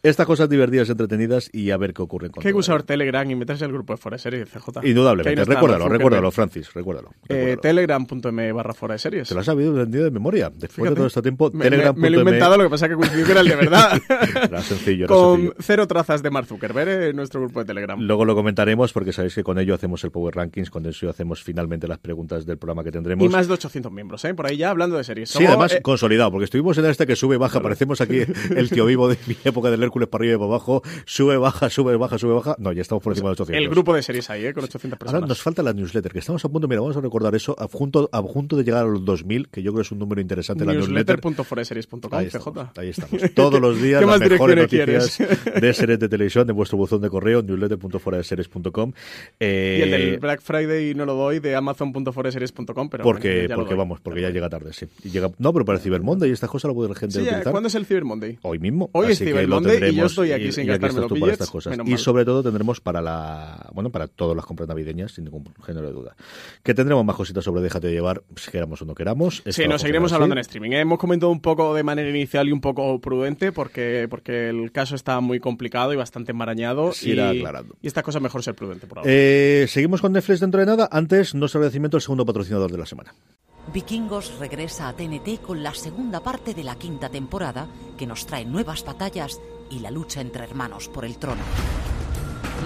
Estas cosas divertidas, entretenidas y a ver qué ocurre todo usar Telegram y meterse al grupo de de Series, CJ. Indudablemente. no recuérdalo, recuérdalo. Francis, recuérdalo. Eh, Telegram.me barra Fuera de Series. Te lo has sabido vendido de memoria. Después Fíjate. de todo este tiempo, Me, me- Telegram.me. me lo he inventado, lo que pasa es que coincidió que era el de verdad. Era sencillo, era Con sencillo. cero trazas de Mark Zuckerberg en nuestro grupo de Telegram. Luego lo comentaremos porque sabéis que con ello hacemos el Power Rankings, con eso hacemos finalmente las preguntas del programa que tendremos. Y más de 800 miembros, ¿eh? Por ahí ya hablando de series. Sí, Somos, además eh, consolidado, porque estuvimos en este que sube, baja, parecemos aquí el tío vivo de mi época del Hércules para arriba y para abajo, sube, baja, sube, baja, sube, baja. No, ya estamos por encima de 800. el grupo de series ahí, ¿eh? Con 800 Ahora personas. nos falta la newsletter, que estamos a punto, mira, vamos a recordar eso, a punto, a punto de llegar a los 2000, que yo creo que es un número interesante. Newsletter.foreseries.com, Ahí estamos, ahí estamos. Todos los días ¿Qué las mejores noticias de series de televisión de vuestro buzón de correo, newsletter.foradeseries.com. Eh, Y el del Black Friday no lo doy de amazon.foreseries.com, pero porque, bueno, ya porque vamos, porque ya llega tarde, sí. Y llega, no, pero para el Cyber Monday y estas cosas lo puede la gente Sí, utilizar. ¿cuándo es el Cyber Monday? Hoy mismo. Hoy es Cyber Monday y yo estoy aquí sin y gastarme estás los billets, estas cosas. Y sobre todo tendremos para la, bueno, para todas las compras navideñas, sin ningún género de duda. Que tendremos más cositas sobre Déjate llevar, si queramos o no queramos. Sí, nos seguiremos hablando en streaming. ¿eh? Hemos comentado un poco de manera inicial y un poco prudente porque, porque el caso está muy complicado y bastante enmarañado. Se y, aclarando. y esta cosa mejor ser prudente por ahora. Eh, seguimos con Netflix dentro de nada. Antes, nuestro agradecimiento al segundo patrocinador de la semana. Vikingos regresa a TNT con la segunda parte de la quinta temporada que nos trae nuevas batallas y la lucha entre hermanos por el trono.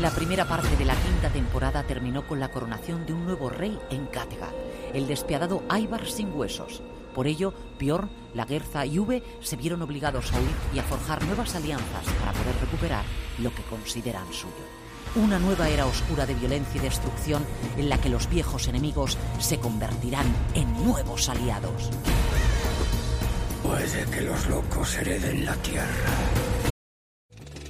La primera parte de la quinta temporada terminó con la coronación de un nuevo rey en Kattegat, el despiadado Ivar sin huesos. Por ello, Bjorn, Lagertha y Uve se vieron obligados a huir y a forjar nuevas alianzas para poder recuperar lo que consideran suyo. Una nueva era oscura de violencia y destrucción en la que los viejos enemigos se convertirán en nuevos aliados. Puede que los locos hereden la tierra.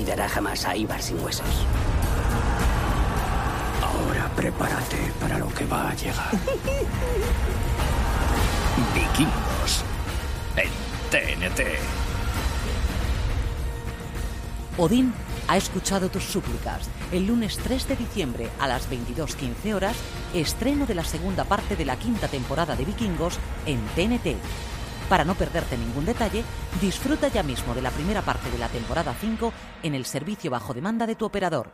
Olvidará jamás a Ibar sin huesos. Ahora prepárate para lo que va a llegar. Vikingos en TNT. Odín ha escuchado tus súplicas. El lunes 3 de diciembre a las 22.15 horas, estreno de la segunda parte de la quinta temporada de Vikingos en TNT. Para no perderte ningún detalle, disfruta ya mismo de la primera parte de la temporada 5 en el servicio bajo demanda de tu operador.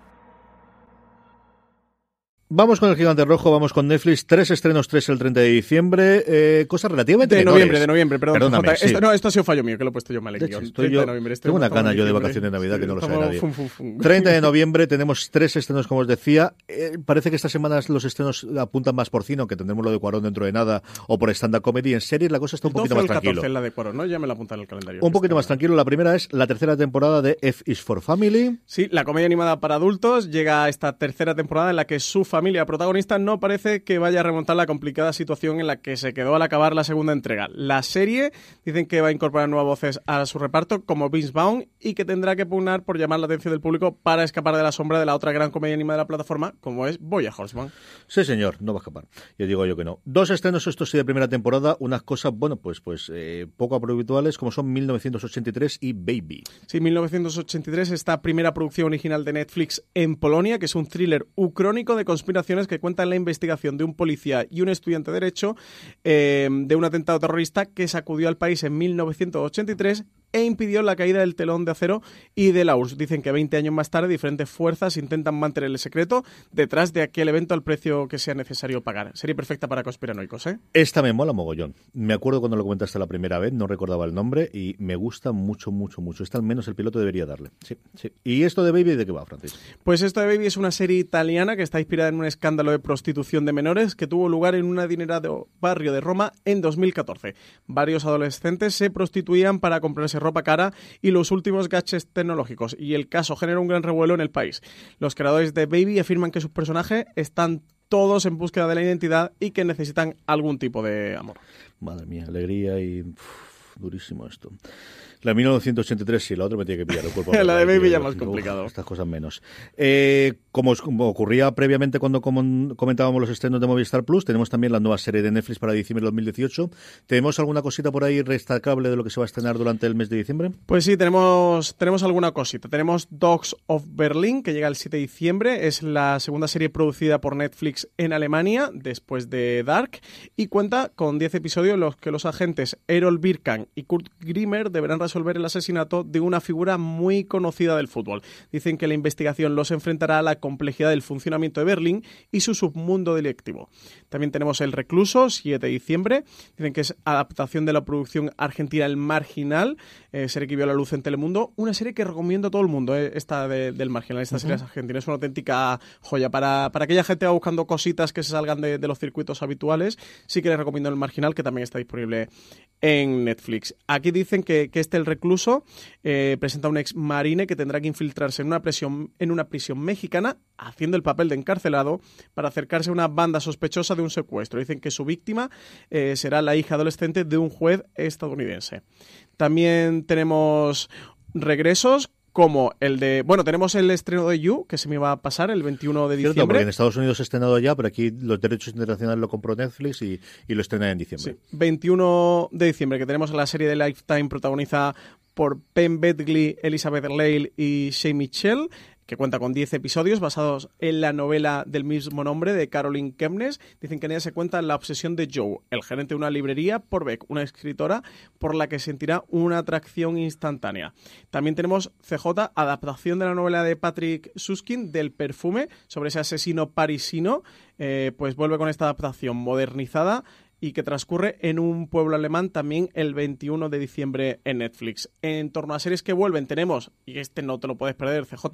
Vamos con el gigante rojo, vamos con Netflix. Tres estrenos, tres el 30 de diciembre. Eh, cosas relativamente De menores. noviembre, de noviembre, perdón. Perdóname, Jota. sí. Esto, no, esto ha sido fallo mío, que lo he puesto yo mal en guion. estoy 30 yo- de noviembre, este tengo una gana yo de vacaciones de Navidad que no lo sabe nadie. fum, fum, fum. 30 de noviembre tenemos tres estrenos, como os decía. Eh, parece que estas semanas los estrenos apuntan más por cine, aunque tendremos lo de Cuarón dentro de nada, o por stand-up comedy. En series la cosa está un 12 poquito más el 14 tranquilo. en la de Cuarón, ¿no? Ya me la apuntan en el calendario. Un poquito más tranquilo. La primera es la tercera temporada de F is for Family. Sí, la comedia animada para adultos llega a esta tercera temporada en la que su familia protagonista no parece que vaya a remontar la complicada situación en la que se quedó al acabar la segunda entrega. La serie dicen que va a incorporar nuevas voces a su reparto como Vince Vaughn y que tendrá que pugnar por llamar la atención del público para escapar de la sombra de la otra gran comedia animada de la plataforma como es Boya Horseman. Sí, señor, no va a escapar. Yo digo yo que no. Dos estrenos, estos sí, de primera temporada. Unas cosas, bueno, pues, pues eh, poco habituales, como son 1983 y Baby. Sí, 1983, esta primera producción original de Netflix en Polonia, que es un thriller ucrónico de conspiraciones que cuenta la investigación de un policía y un estudiante de Derecho eh, de un atentado terrorista que sacudió al país en 1983 e impidió la caída del telón de acero y de la URSS. Dicen que 20 años más tarde diferentes fuerzas intentan mantener el secreto detrás de aquel evento al precio que sea necesario pagar. Sería perfecta para conspiranoicos, ¿eh? Esta me mola mogollón. Me acuerdo cuando lo comentaste la primera vez, no recordaba el nombre y me gusta mucho, mucho, mucho. Esta al menos el piloto debería darle. Sí, sí. ¿Y esto de Baby de qué va, Francis? Pues esto de Baby es una serie italiana que está inspirada en un escándalo de prostitución de menores que tuvo lugar en un adinerado barrio de Roma en 2014. Varios adolescentes se prostituían para comprarse ropa cara y los últimos gadgets tecnológicos y el caso generó un gran revuelo en el país. Los creadores de Baby afirman que sus personajes están todos en búsqueda de la identidad y que necesitan algún tipo de amor. Madre mía, alegría y... durísimo esto. La 1983 sí, la otra me tiene que pillar el cuerpo. La de Baby ya uf, más complicado. Estas cosas menos. Eh, como, como ocurría previamente cuando com- comentábamos los estrenos de Movistar Plus, tenemos también la nueva serie de Netflix para diciembre de 2018. ¿Tenemos alguna cosita por ahí destacable de lo que se va a estrenar durante el mes de diciembre? Pues sí, tenemos, tenemos alguna cosita. Tenemos Dogs of Berlin, que llega el 7 de diciembre. Es la segunda serie producida por Netflix en Alemania, después de Dark, y cuenta con 10 episodios en los que los agentes Errol Birkan y Kurt Grimmer deberán resolver el asesinato de una figura muy conocida del fútbol. Dicen que la investigación los enfrentará a la complejidad del funcionamiento de Berlín y su submundo delictivo. También tenemos El Recluso, 7 de diciembre. Dicen que es adaptación de la producción argentina El Marginal, eh, serie que vio la luz en Telemundo. Una serie que recomiendo a todo el mundo, eh, esta de- del Marginal, esta serie argentina. Es una auténtica joya. Para, para aquella gente que va buscando cositas que se salgan de, de los circuitos habituales, sí que les recomiendo El Marginal, que también está disponible en Netflix. Aquí dicen que, que este El Recluso eh, presenta a un ex marine que tendrá que infiltrarse en una, prisión, en una prisión mexicana haciendo el papel de encarcelado para acercarse a una banda sospechosa de un secuestro. Dicen que su víctima eh, será la hija adolescente de un juez estadounidense. También tenemos regresos como el de... Bueno, tenemos el estreno de You, que se me va a pasar el 21 de Cierto, diciembre. porque en Estados Unidos se ha estrenado ya, pero aquí los derechos internacionales lo compró Netflix y, y lo estrena en diciembre. 21 de diciembre, que tenemos la serie de Lifetime protagonizada por Penn Bedgley, Elizabeth Lale y Shay Mitchell, que cuenta con 10 episodios basados en la novela del mismo nombre de Caroline Kemnes. Dicen que en ella se cuenta la obsesión de Joe, el gerente de una librería, por Beck, una escritora por la que sentirá una atracción instantánea. También tenemos CJ, adaptación de la novela de Patrick Suskin del perfume sobre ese asesino parisino, eh, pues vuelve con esta adaptación modernizada y que transcurre en un pueblo alemán también el 21 de diciembre en Netflix. En torno a series que vuelven tenemos, y este no te lo puedes perder, CJ,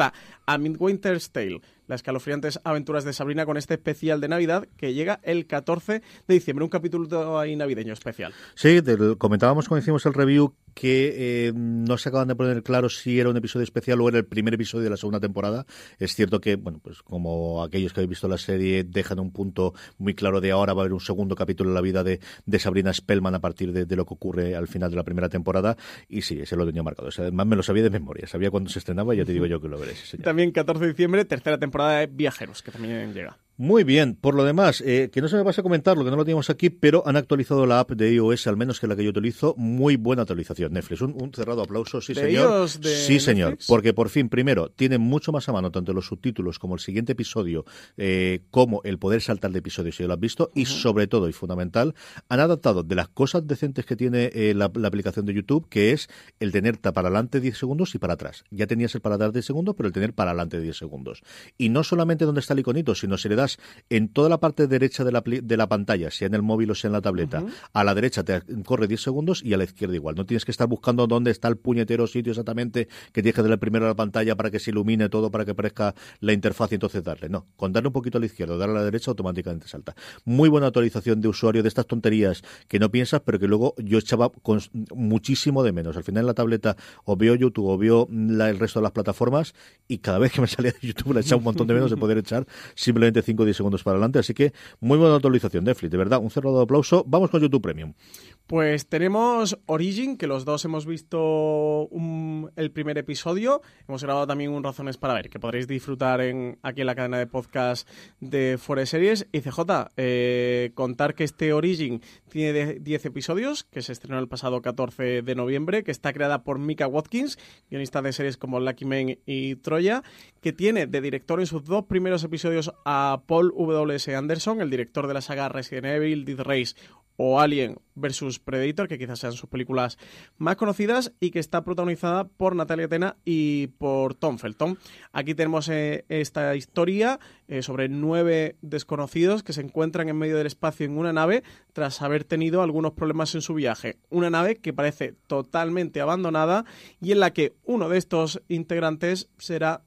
a Midwinter's Tale, las escalofriantes aventuras de Sabrina con este especial de Navidad que llega el 14 de diciembre, un capítulo ahí navideño especial. Sí, del- comentábamos cuando hicimos el review que eh, no se acaban de poner claro si era un episodio especial o era el primer episodio de la segunda temporada. Es cierto que, bueno, pues como aquellos que habéis visto la serie dejan un punto muy claro de ahora va a haber un segundo capítulo en la vida de, de Sabrina Spellman a partir de, de lo que ocurre al final de la primera temporada. Y sí, ese lo tenía marcado. O sea, además me lo sabía de memoria. Sabía cuándo se estrenaba y ya te digo yo que lo veréis. También 14 de diciembre, tercera temporada de Viajeros, que también llega. Muy bien, por lo demás, eh, que no se me pasa a comentar lo que no lo teníamos aquí, pero han actualizado la app de iOS, al menos que la que yo utilizo, muy buena actualización. Netflix, un, un cerrado aplauso, sí ¿De señor. iOS de sí señor, porque por fin, primero, tiene mucho más a mano tanto los subtítulos como el siguiente episodio, eh, como el poder saltar de episodios si ya lo has visto, y sobre todo, y fundamental, han adaptado de las cosas decentes que tiene eh, la, la aplicación de YouTube, que es el tener para adelante 10 segundos y para atrás. Ya tenías el para atrás 10 segundos, pero el tener para adelante 10 segundos. Y no solamente donde está el iconito, sino si le das en toda la parte derecha de la, de la pantalla, sea en el móvil o sea en la tableta, a la derecha te corre 10 segundos y a la izquierda igual. No tienes que estar buscando dónde está el puñetero sitio exactamente que tienes que darle primero a la pantalla para que se ilumine todo, para que aparezca la interfaz y entonces darle. No, con darle un poquito a la izquierda, darle a la derecha, automáticamente salta. Muy buena actualización de usuario de estas tonterías que no piensas, pero que luego yo echaba con muchísimo de menos. Al final en la tableta o veo YouTube o veo la- el resto de las plataformas y cada vez que me salía de YouTube le echaba un montón de menos de poder echar simplemente 5 o 10 segundos para adelante. Así que muy buena actualización, Netflix, de verdad, un cerrado aplauso. Vamos con YouTube Premium. Pues tenemos Origin, que los dos hemos visto un- el primer episodio. Hemos grabado también un Razones para ver, que podréis disfrutar en, aquí en la cadena de podcast de Forest Series. Y CJ, eh, contar que este Origin tiene de- 10 episodios, que se estrenó el pasado 14 de noviembre, que está creada por Mika Watkins, guionista de series como Lucky Men y Troya, que tiene de director en sus dos primeros episodios a Paul W.S. Anderson, el director de la saga Resident Evil, Dead Race o Alien vs Predator, que quizás sean sus películas más conocidas y que está protagonizada por Natalia Tena y por Tom Felton. Aquí tenemos eh, esta historia eh, sobre nueve desconocidos que se encuentran en medio del espacio en una nave tras haber tenido algunos problemas en su viaje. Una nave que parece totalmente abandonada y en la que uno de estos integrantes será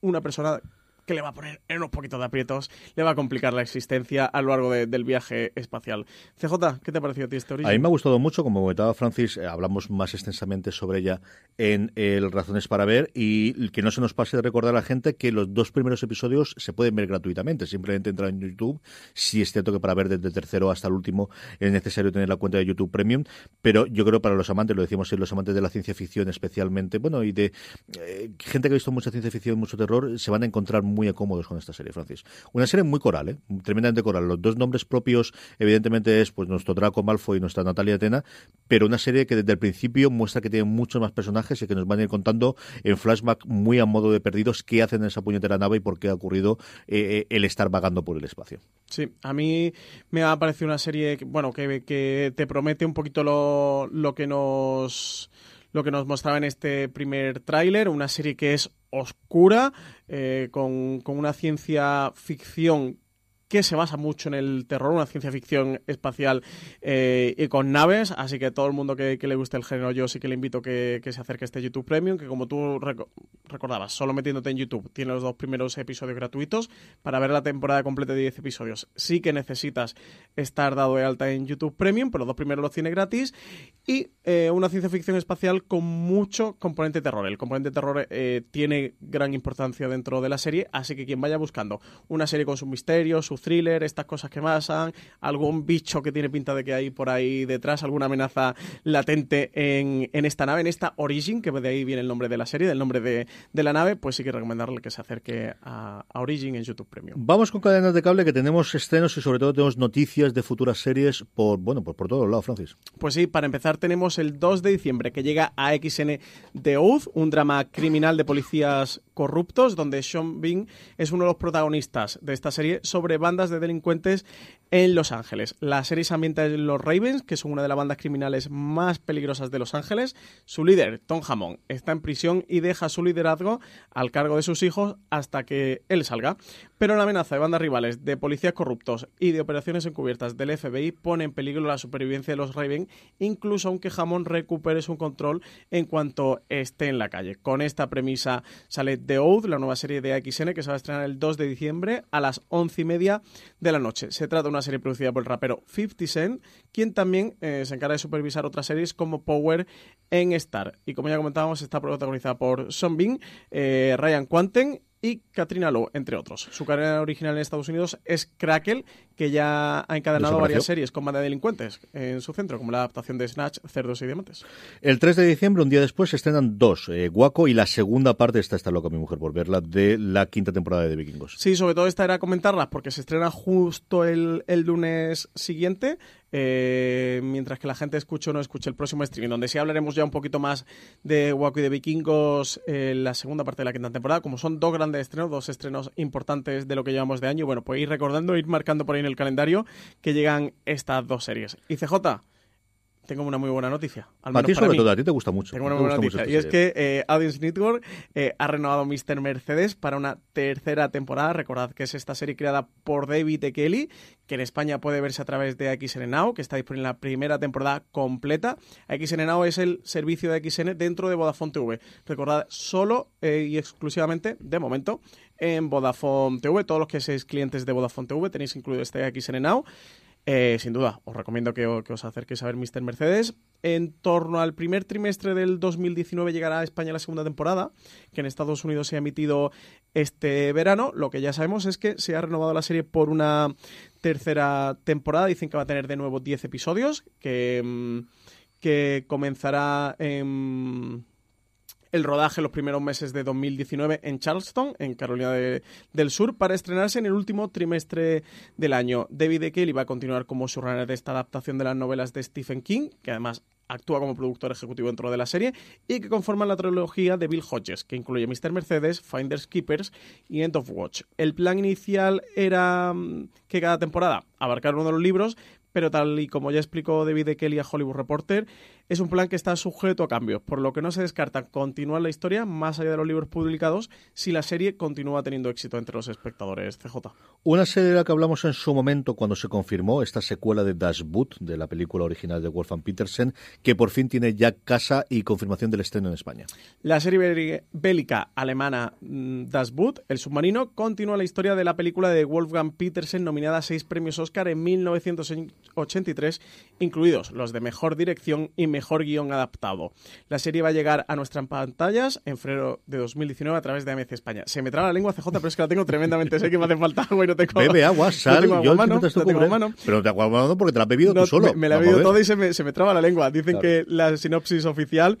una persona que le va a poner en unos poquitos de aprietos, le va a complicar la existencia a lo largo de- del viaje espacial. CJ, ¿qué te ha parecido a ti este origen? A mí me ha gustado mucho, como comentaba Francis, eh, hablamos más extensamente sobre ella en el Razones para Ver y que no se nos pase de recordar a la gente que los dos primeros episodios se pueden ver gratuitamente, simplemente entrar en YouTube, si es cierto que para ver desde el tercero hasta el último es necesario tener la cuenta de YouTube Premium, pero yo creo para los amantes, lo decimos los amantes de la ciencia ficción especialmente, bueno, y de eh, gente que ha visto mucha ciencia ficción, mucho terror, se van a encontrar muy cómodos con esta serie, Francis. Una serie muy coral, ¿eh? tremendamente coral. Los dos nombres propios, evidentemente, es pues nuestro Draco Malfoy y nuestra Natalia Atena, pero una serie que desde el principio muestra que tiene muchos más personajes y que nos van a ir contando en flashback muy a modo de perdidos qué hacen en esa puñetera nave y por qué ha ocurrido eh, el estar vagando por el espacio. Sí, a mí me ha parecido una serie, bueno, que, que te promete un poquito lo, lo que nos lo que nos mostraba en este primer tráiler, una serie que es oscura, eh, con, con una ciencia ficción que se basa mucho en el terror, una ciencia ficción espacial eh, y con naves, así que todo el mundo que, le guste el género, yo sí que le invito que, que se acerque a este YouTube Premium, que como tú reco recordabas, solo metiéndote en YouTube, tiene los dos primeros episodios gratuitos para ver la temporada completa de 10 episodios. Sí que necesitas estar dado de alta en YouTube Premium, pero los dos primeros los tiene gratis, y eh, una ciencia ficción espacial con mucho componente terror. El componente terror eh, tiene gran importancia dentro de la serie, así que quien vaya buscando una serie con sus misterios, su thriller, estas cosas que pasan, algún bicho que tiene pinta de que hay por ahí detrás, alguna amenaza latente en, en esta nave, en esta Origin, que de ahí viene el nombre de la serie, del nombre de, de la nave, pues sí que recomendarle que se acerque a, a, Origin en YouTube Premium. Vamos con cadenas de cable que tenemos estrenos y sobre todo tenemos noticias de futuras series por, bueno, por, por todos lados, Francis. Pues sí, para empezar tenemos el 2 de diciembre que llega a XN The Oath, un drama criminal de policías corruptos, donde Sean Bean es uno de los protagonistas de esta serie sobre bandas de delincuentes en Los Ángeles. La serie se ambienta en los Ravens, que son una de las bandas criminales más peligrosas de Los Ángeles. Su líder, Tom Hammond, está en prisión y deja su liderazgo al cargo de sus hijos hasta que él salga. Pero la amenaza de bandas rivales, de policías corruptos y de operaciones encubiertas del FBI pone en peligro la supervivencia de los Ravens, incluso aunque Hammond recupere su control en cuanto esté en la calle. Con esta premisa sale The Oath, la nueva serie de AXN que se va a estrenar el 2 de diciembre a las once y media de la noche. Se trata de una serie producida por el rapero 50 Cent, quien también eh, se encarga de supervisar otras series como Power en Star. Y como ya comentábamos, está protagonizada por Sean Bean, eh, Ryan Quanten y Katrina Lowe, entre otros. Su carrera original en Estados Unidos es Crackle, que ya ha encadenado varias series con banda de delincuentes en su centro, como la adaptación de Snatch, Cerdos y Diamantes. El 3 de diciembre, un día después, se estrenan dos, eh, Guaco y la segunda parte, esta está loca mi mujer por verla, de la quinta temporada de Vikingos. Sí, sobre todo esta era comentarlas porque se estrena justo el, el lunes siguiente, eh, mientras que la gente escuche o no escuche el próximo streaming, donde sí hablaremos ya un poquito más de Waco y de Vikingos en eh, la segunda parte de la quinta temporada. Como son dos grandes estrenos, dos estrenos importantes de lo que llevamos de año, bueno, pues ir recordando, ir marcando por ahí el calendario que llegan estas dos series. Y CJ, tengo una muy buena noticia. Al A menos ti para sobre mí. todo, a ti te gusta mucho. Tengo una buena noticia. Y es que eh, Audience Network eh, ha renovado Mr. Mercedes para una tercera temporada. Recordad que es esta serie creada por David E. Kelly, que en España puede verse a través de XN Now, que está disponible en la primera temporada completa. XN Now es el servicio de XN dentro de Vodafone TV. Recordad, solo eh, y exclusivamente, de momento, en Vodafone TV. Todos los que seáis clientes de Vodafone TV tenéis incluido este XN Now. Eh, sin duda, os recomiendo que, os acerquéis a ver Mr. Mercedes. En torno al primer trimestre del 2019 llegará a España la segunda temporada, que en Estados Unidos se ha emitido este verano. Lo que ya sabemos es que se ha renovado la serie por una tercera temporada. Dicen que va a tener de nuevo 10 episodios, mm, que comenzará en el rodaje los primeros meses de 2019 en Charleston, en Carolina de- del Sur, para estrenarse en el último trimestre del año. David E. Kelly va a continuar como showrunner de esta adaptación de las novelas de Stephen King, que además actúa como productor ejecutivo dentro de la serie, y que conforman la trilogía de Bill Hodges, que incluye Mr. Mercedes, Finders Keepers y End of Watch. El plan inicial era mm, que cada temporada abarcar uno de los libros, pero tal y como ya explicó David. Kelly a Hollywood Reporter, es un plan que está sujeto a cambios, por lo que no se descarta continuar la historia más allá de los libros publicados si la serie continúa teniendo éxito entre los espectadores. CJ. Una serie de la que hablamos en su momento cuando se confirmó esta secuela de Das Boot, de la película original de Wolfgang Petersen, que por fin tiene ya casa y confirmación del estreno en España. La serie béli- bélica alemana mm, Das Boot, El submarino, continúa la historia de la película de Wolfgang Petersen nominada a seis premios Oscar en 1983, incluidos los de Mejor Dirección y Mejor Guión Adaptado. La serie va a llegar a nuestras pantallas en febrero de 2019 a través de AMC España. Se me traba la lengua CJ, pero es que la tengo tremendamente. sé que me hace falta agua y no tengo Bebe agua, no sal, tengo agua yo mano, no te estoy no tengo a mano. Pero te agua mano porque te la has bebido No, tú solo. Me, me la he bebido toda y se me, se me traba la lengua. Dicen Claro. que la sinopsis oficial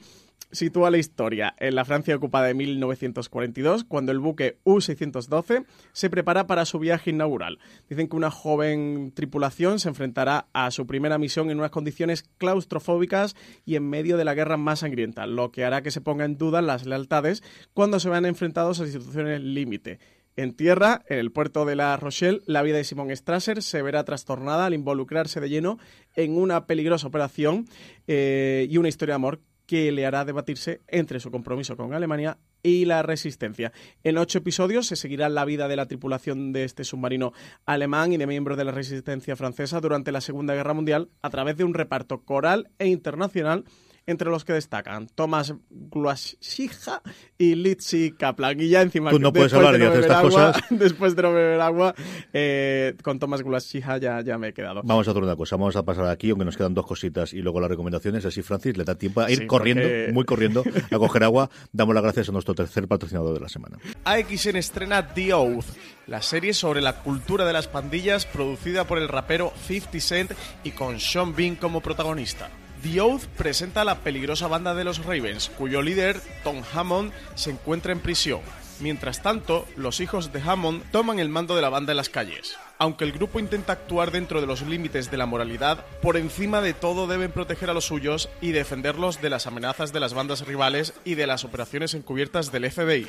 sitúa la historia en la Francia ocupada de 1942, cuando el buque U-612 se prepara para su viaje inaugural. Dicen que una joven tripulación se enfrentará a su primera misión en unas condiciones claustrofóbicas y en medio de la guerra más sangrienta, lo que hará que se ponga en duda las lealtades cuando se vean enfrentados a situaciones límite. En tierra, en el puerto de La Rochelle, la vida de Simon Strasser se verá trastornada al involucrarse de lleno en una peligrosa operación eh, y una historia de amor que le hará debatirse entre su compromiso con Alemania y la resistencia. En ocho episodios se seguirá la vida de la tripulación de este submarino alemán y de miembros de la resistencia francesa durante la Segunda Guerra Mundial a través de un reparto coral e internacional entre los que destacan Thomas Guashija y Litsi Kaplan. Y ya encima, Tú no puedes después hablar de y hacer beber estas agua- cosas. Después de no beber agua, eh, con Thomas Guashija ya, ya me he quedado. Vamos a hacer una cosa, vamos a pasar aquí, aunque nos quedan dos cositas y luego las recomendaciones, así Francis le da tiempo a ir Sí, corriendo, porque- muy corriendo, a coger agua. Damos las gracias a nuestro tercer patrocinador de la semana. AXN estrena The Oath, la serie sobre la cultura de las pandillas producida por el rapero 50 Cent y con Sean Bean como protagonista. The Oath presenta a la peligrosa banda de los Ravens, cuyo líder, Tom Hammond, se encuentra en prisión. Mientras tanto, los hijos de Hammond toman el mando de la banda en las calles. Aunque el grupo intenta actuar dentro de los límites de la moralidad, por encima de todo deben proteger a los suyos y defenderlos de las amenazas de las bandas rivales y de las operaciones encubiertas del FBI.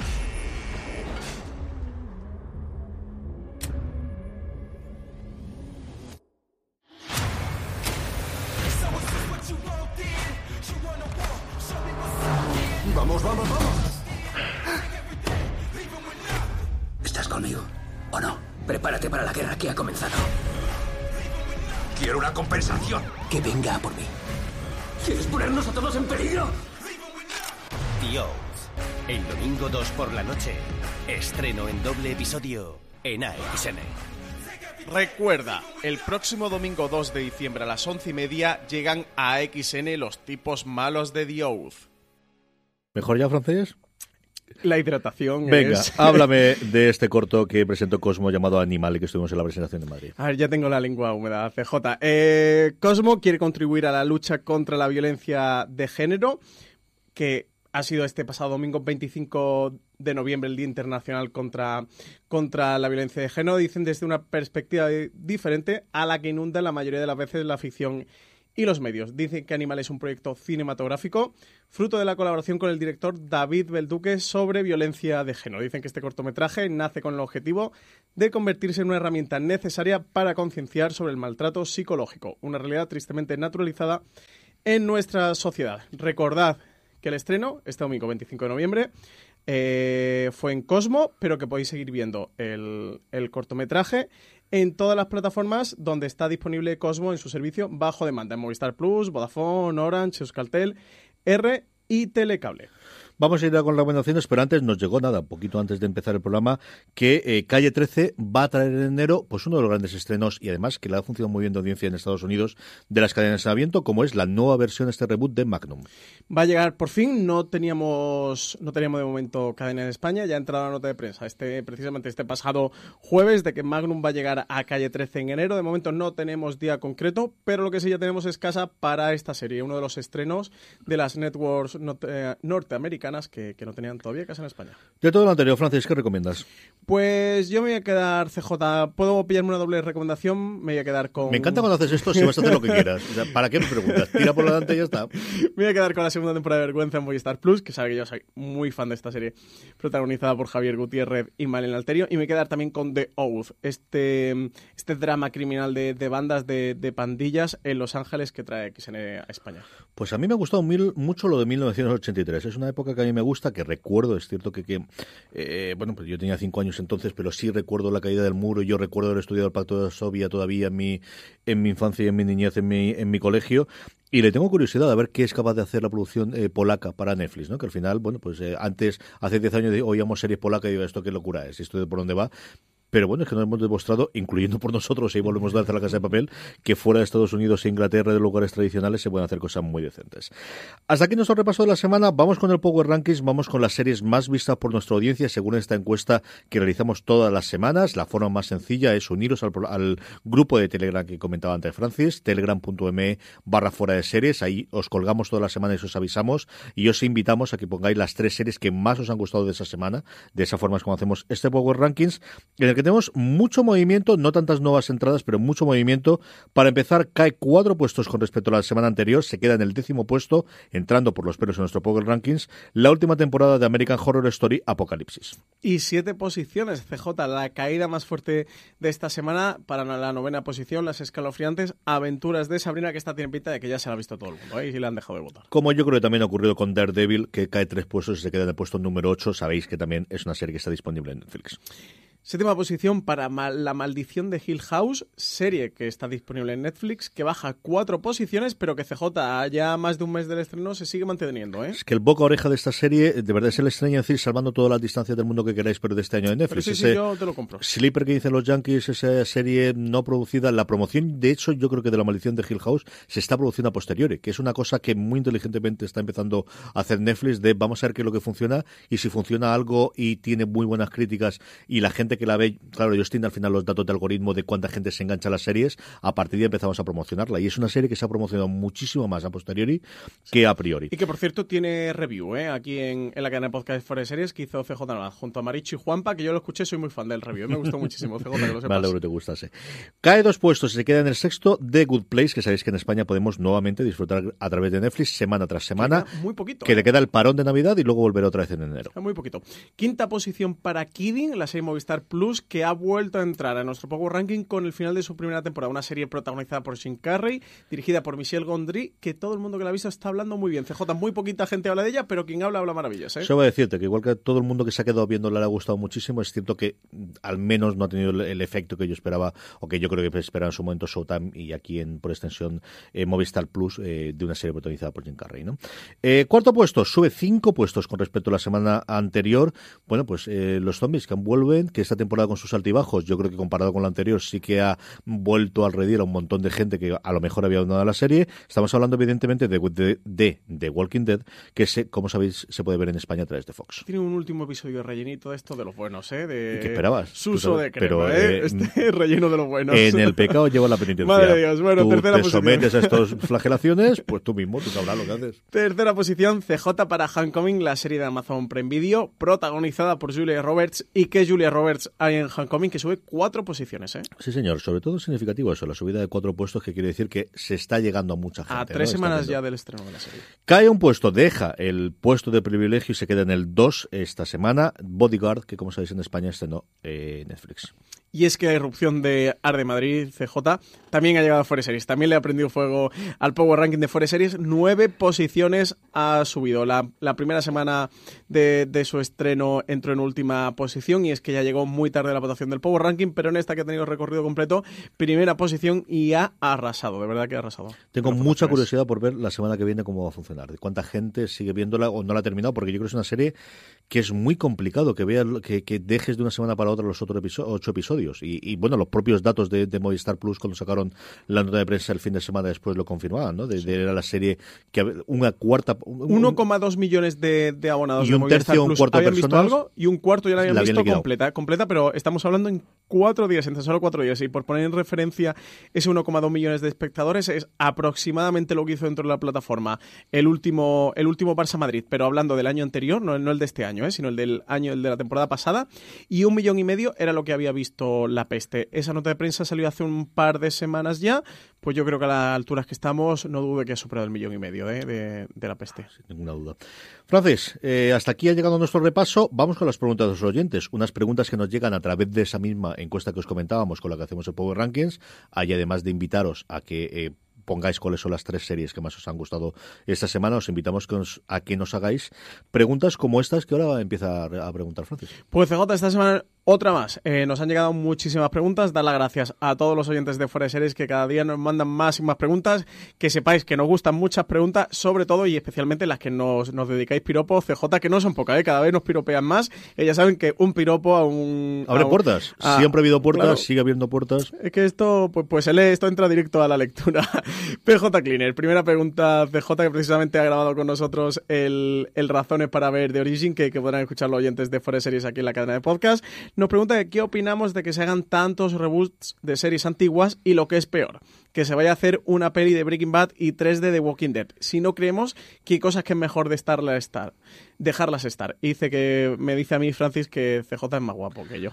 Prepárate para la guerra que ha comenzado. Quiero una compensación. Que venga a por mí. ¿Quieres ponernos a todos en peligro? Dios. El domingo 2 por la noche. Estreno en doble episodio en AXN. Recuerda, el próximo domingo 2 de diciembre a las once y media llegan a XN los tipos malos de The Oath. ¿Mejor ya, francés? La hidratación Venga, es... háblame de este corto que presentó Cosmo llamado Animal y que estuvimos en la presentación de Madrid. A ver, ya tengo la lengua húmeda, CJ. Eh, Cosmo quiere contribuir a la lucha contra la violencia de género, que ha sido este pasado domingo 25 de noviembre, el Día Internacional contra, contra la Violencia de Género. Dicen desde una perspectiva di- diferente a la que inunda la mayoría de las veces la ficción y los medios. Dicen que Animal es un proyecto cinematográfico fruto de la colaboración con el director David Belduque sobre violencia de género. Dicen que este cortometraje nace con el objetivo de convertirse en una herramienta necesaria para concienciar sobre el maltrato psicológico, una realidad tristemente naturalizada en nuestra sociedad. Recordad que el estreno, este domingo 25 de noviembre, eh, fue en Cosmo, pero que podéis seguir viendo el, el cortometraje en todas las plataformas donde está disponible Cosmo en su servicio bajo demanda, en Movistar Plus, Vodafone, Orange, Euskaltel, R y Telecable. Vamos a ir a con recomendaciones, pero antes nos llegó nada, un poquito antes de empezar el programa, que eh, Calle 13 va a traer en enero pues uno de los grandes estrenos y además que le ha funcionado muy bien de audiencia en Estados Unidos de las cadenas de aviento, como es la nueva versión, este reboot de Magnum. Va a llegar por fin, no teníamos, no teníamos de momento cadena en España, ya ha entrado la nota de prensa este, precisamente este pasado jueves de que Magnum va a llegar a Calle 13 en enero. De momento no tenemos día concreto, pero lo que sí ya tenemos es casa para esta serie, uno de los estrenos de las networks norte- que, que no tenían todavía casa en España. De todo lo anterior, Francis, ¿qué recomiendas? Pues yo me voy a quedar, CJ, ¿puedo pillarme una doble recomendación? Me voy a quedar con... Me encanta cuando haces esto si vas a hacer lo que quieras. O sea, ¿Para qué me preguntas? Tira por delante y ya está. Me voy a quedar con la segunda temporada de Vergüenza en Movistar Plus, que sabe que yo soy muy fan de esta serie, protagonizada por Javier Gutiérrez y Malena Alterio. Y me voy a quedar también con The Oath, este, este drama criminal de, de bandas de, de pandillas en Los Ángeles que trae XN a España. Pues a mí me ha gustado mil- mucho lo de 1983. Es una época que a mí me gusta, que recuerdo, es cierto que, que, eh, bueno, pues yo tenía cinco años entonces, pero sí recuerdo la caída del muro. Yo recuerdo haber estudiado el Pacto de Varsovia todavía en mi, en mi infancia y en mi niñez en mi, en mi colegio. Y le tengo curiosidad a ver qué es capaz de hacer la producción eh, polaca para Netflix, ¿no? Que al final, bueno, pues eh, antes, hace 10 años, oíamos series polacas y digo, ¿esto qué locura es? ¿Esto de por dónde va? Pero bueno, es que nos hemos demostrado, incluyendo por nosotros, y volvemos a hacer la casa de papel, que fuera de Estados Unidos e Inglaterra, de lugares tradicionales, se pueden hacer cosas muy decentes. Hasta aquí nuestro repaso de la semana. Vamos con el Power Rankings, vamos con las series más vistas por nuestra audiencia, según esta encuesta que realizamos todas las semanas. La forma más sencilla es uniros al, al grupo de Telegram que comentaba antes Francis, telegram.me barra fuera de series. Ahí os colgamos todas las semanas y os avisamos. Y os invitamos a que pongáis las tres series que más os han gustado de esa semana. De esa forma es como hacemos este Power Rankings, que tenemos mucho movimiento, no tantas nuevas entradas, pero mucho movimiento. Para empezar, cae cuatro puestos con respecto a la semana anterior, se queda en el décimo puesto, entrando por los pelos en nuestro Power Rankings, la última temporada de American Horror Story Apocalipsis. Y siete posiciones, CJ, la caída más fuerte de esta semana para la novena posición, las escalofriantes aventuras de Sabrina, que esta tiene pinta de que ya se la ha visto todo el mundo, ¿eh? y le han dejado de votar. Como yo creo que también ha ocurrido con Daredevil, que cae tres puestos y se queda en el puesto número 8. Sabéis que también es una serie que está disponible en Netflix. Séptima posición para La Maldición de Hill House, serie que está disponible en Netflix, que baja cuatro posiciones, pero que CJ, ya más de un mes del estreno, se sigue manteniendo, ¿eh? Es que el boca oreja de esta serie, de verdad es el extraño decir, salvando todas las distancias del mundo que queráis, pero de este año de Pero Netflix. sí, sí, yo te lo compro. Sleeper que dicen los Yankees, esa serie no producida, la promoción, de hecho, yo creo que de la maldición de Hill House se está produciendo a posteriori, que es una cosa que muy inteligentemente está empezando a hacer Netflix de vamos a ver qué es lo que funciona y si funciona algo y tiene muy buenas críticas y la gente que la ve, claro, ellos tienen al final los datos de algoritmo de cuánta gente se engancha a las series, a partir de ahí empezamos a promocionarla y es una serie que se ha promocionado muchísimo más a posteriori que a priori. Y que, por cierto, tiene review, ¿eh? Aquí en, en la cadena de podcast Fuera de Series que hizo CJ Navas junto a Marichi y Juanpa, que yo lo escuché, soy muy fan del review. ¿eh? Me gustó muchísimo, CJ, que lo sepas. alegro que te gustase. Cae dos puestos y se queda en el sexto de Good Place, que sabéis que en España podemos nuevamente disfrutar a través de Netflix semana tras semana. queda muy poquito, Que ¿eh? le queda el parón de Navidad y luego volverá otra vez en enero. Muy poquito. Quinta posición para Kidding, la serie Movistar Plus, que ha vuelto a entrar a nuestro Power Ranking con el final de su primera temporada. Una serie protagonizada por Jim Carrey, dirigida por Michelle Gondry, que todo el mundo que la ha visto está hablando muy bien. CJ, muy poquita gente habla de ella, pero quien habla, habla maravillas. ¿eh? Voy a decirte que igual que todo el mundo que se ha quedado viéndola le ha gustado muchísimo, es cierto que mm, al menos no ha tenido el, el efecto que yo esperaba o que yo creo que esperaba en su momento Showtime y aquí en por extensión eh, Movistar Plus eh, de una serie protagonizada por Jim Carrey. ¿no? Eh, cuarto puesto, sube cinco puestos con respecto a la semana anterior. Bueno, pues eh, los zombies que vuelven, que esta temporada con sus altibajos, yo creo que comparado con la anterior sí que ha vuelto al redil a un montón de gente que a lo mejor había abandonado la serie. Estamos hablando evidentemente de, de, de, de Walking Dead, que se, como sabéis se puede ver en España a través de Fox. Tiene un último episodio rellenito de esto de los buenos, ¿eh? De ¿Qué esperabas? Suso de crema, pero, ¿eh? eh, Este relleno de los buenos. En el pecado lleva la penitencia. Madre de Dios, bueno, tú tercera te posición. sometes a estas flagelaciones, pues tú mismo, tú sabrás lo que haces. Tercera posición, CJ para Homecoming, la serie de Amazon Prime Video, protagonizada por Julia Roberts. ¿Y qué Julia Roberts hay en Homecoming? Que sube cuatro posiciones, ¿eh? Sí, señor. Sobre todo es significativo eso, la subida de cuatro puestos, que quiere decir que se está llegando a mucha gente. A tres semanas ya del estreno de la serie. Cae un puesto, deja el puesto de privilegio y se queda en el 2 esta semana. Bodyguard, que como sabéis en España estrenó eh, Netflix. Y es que la irrupción de Arde Madrid, CJ, también ha llegado a Forest Series. También le ha prendido fuego al Power Ranking de Forest Series. Nueve posiciones ha subido. La, la primera semana de, de, su estreno entró en última posición y es que ya llegó muy tarde la votación del Power Ranking, pero en esta que ha tenido recorrido completo, primera posición y ha arrasado. De verdad que ha arrasado. Tengo mucha curiosidad por ver la semana que viene cómo va a funcionar. De cuánta gente sigue viéndola o no la ha terminado, porque yo creo que es una serie que es muy complicado que veas que, que dejes de una semana para otra los otros ocho episodios. Y, y, bueno, los propios datos de, de, Movistar Plus cuando sacaron la nota de prensa el fin de semana después lo confirmaban, ¿no? De, era la serie que una cuarta... 1,2 millones de, de, abonados y un de tercio, Plus un cuarto habían de visto personas algo y un cuarto ya la habían la visto habían completa, completa, pero estamos hablando en cuatro días, en tan solo cuatro días. Y por poner en referencia ese 1,2 millones de espectadores, es aproximadamente lo que hizo dentro de la plataforma el último, el último Barça Madrid, pero hablando del año anterior, no, no el de este año, ¿eh? sino el del año, el de la temporada pasada, y un millón y medio era lo que había visto la peste. Esa nota de prensa salió hace un par de semanas ya, pues yo creo que a las alturas que estamos, no dudo que ha superado el millón y medio ¿eh? de, de, la peste. Sin ninguna duda. Francis, eh, hasta aquí ha llegado nuestro repaso. Vamos con las preguntas de los oyentes. Unas preguntas que nos llegan a través de esa misma encuesta que os comentábamos con la que hacemos el Power Rankings. Hay además de invitaros a que pongáis cuáles son las tres series que más os han gustado esta semana. Os invitamos que os, a que nos hagáis preguntas como estas que ahora empieza a, a preguntar Francis. Pues CJ, esta semana otra más. Eh, nos han llegado muchísimas preguntas. Dar las gracias a todos los oyentes de Fuera de Series que cada día nos mandan más y más preguntas. Que sepáis que nos gustan muchas preguntas, sobre todo y especialmente las que nos, nos dedicáis piropos, CJ, que no son pocas, ¿eh? cada vez nos piropean más. Ellas saben que un piropo a un. Abre a un, puertas. a, Siempre ha habido puertas, claro. sigue habiendo puertas. Es que esto, pues, pues se lee, esto entra directo a la lectura. PJ Cleaner, primera pregunta, PJ, que precisamente ha grabado con nosotros el, el Razones para ver de Origin, que, que podrán escuchar los oyentes de Fuera de Series aquí en la cadena de podcast. Nos pregunta qué opinamos de que se hagan tantos reboots de series antiguas y lo que es peor, que se vaya a hacer una peli de Breaking Bad y tres de The Walking Dead. Si no creemos que hay cosas que es mejor de estarla estar, dejarlas estar. Y dice que me dice a mí Francis que CJ es más guapo que yo.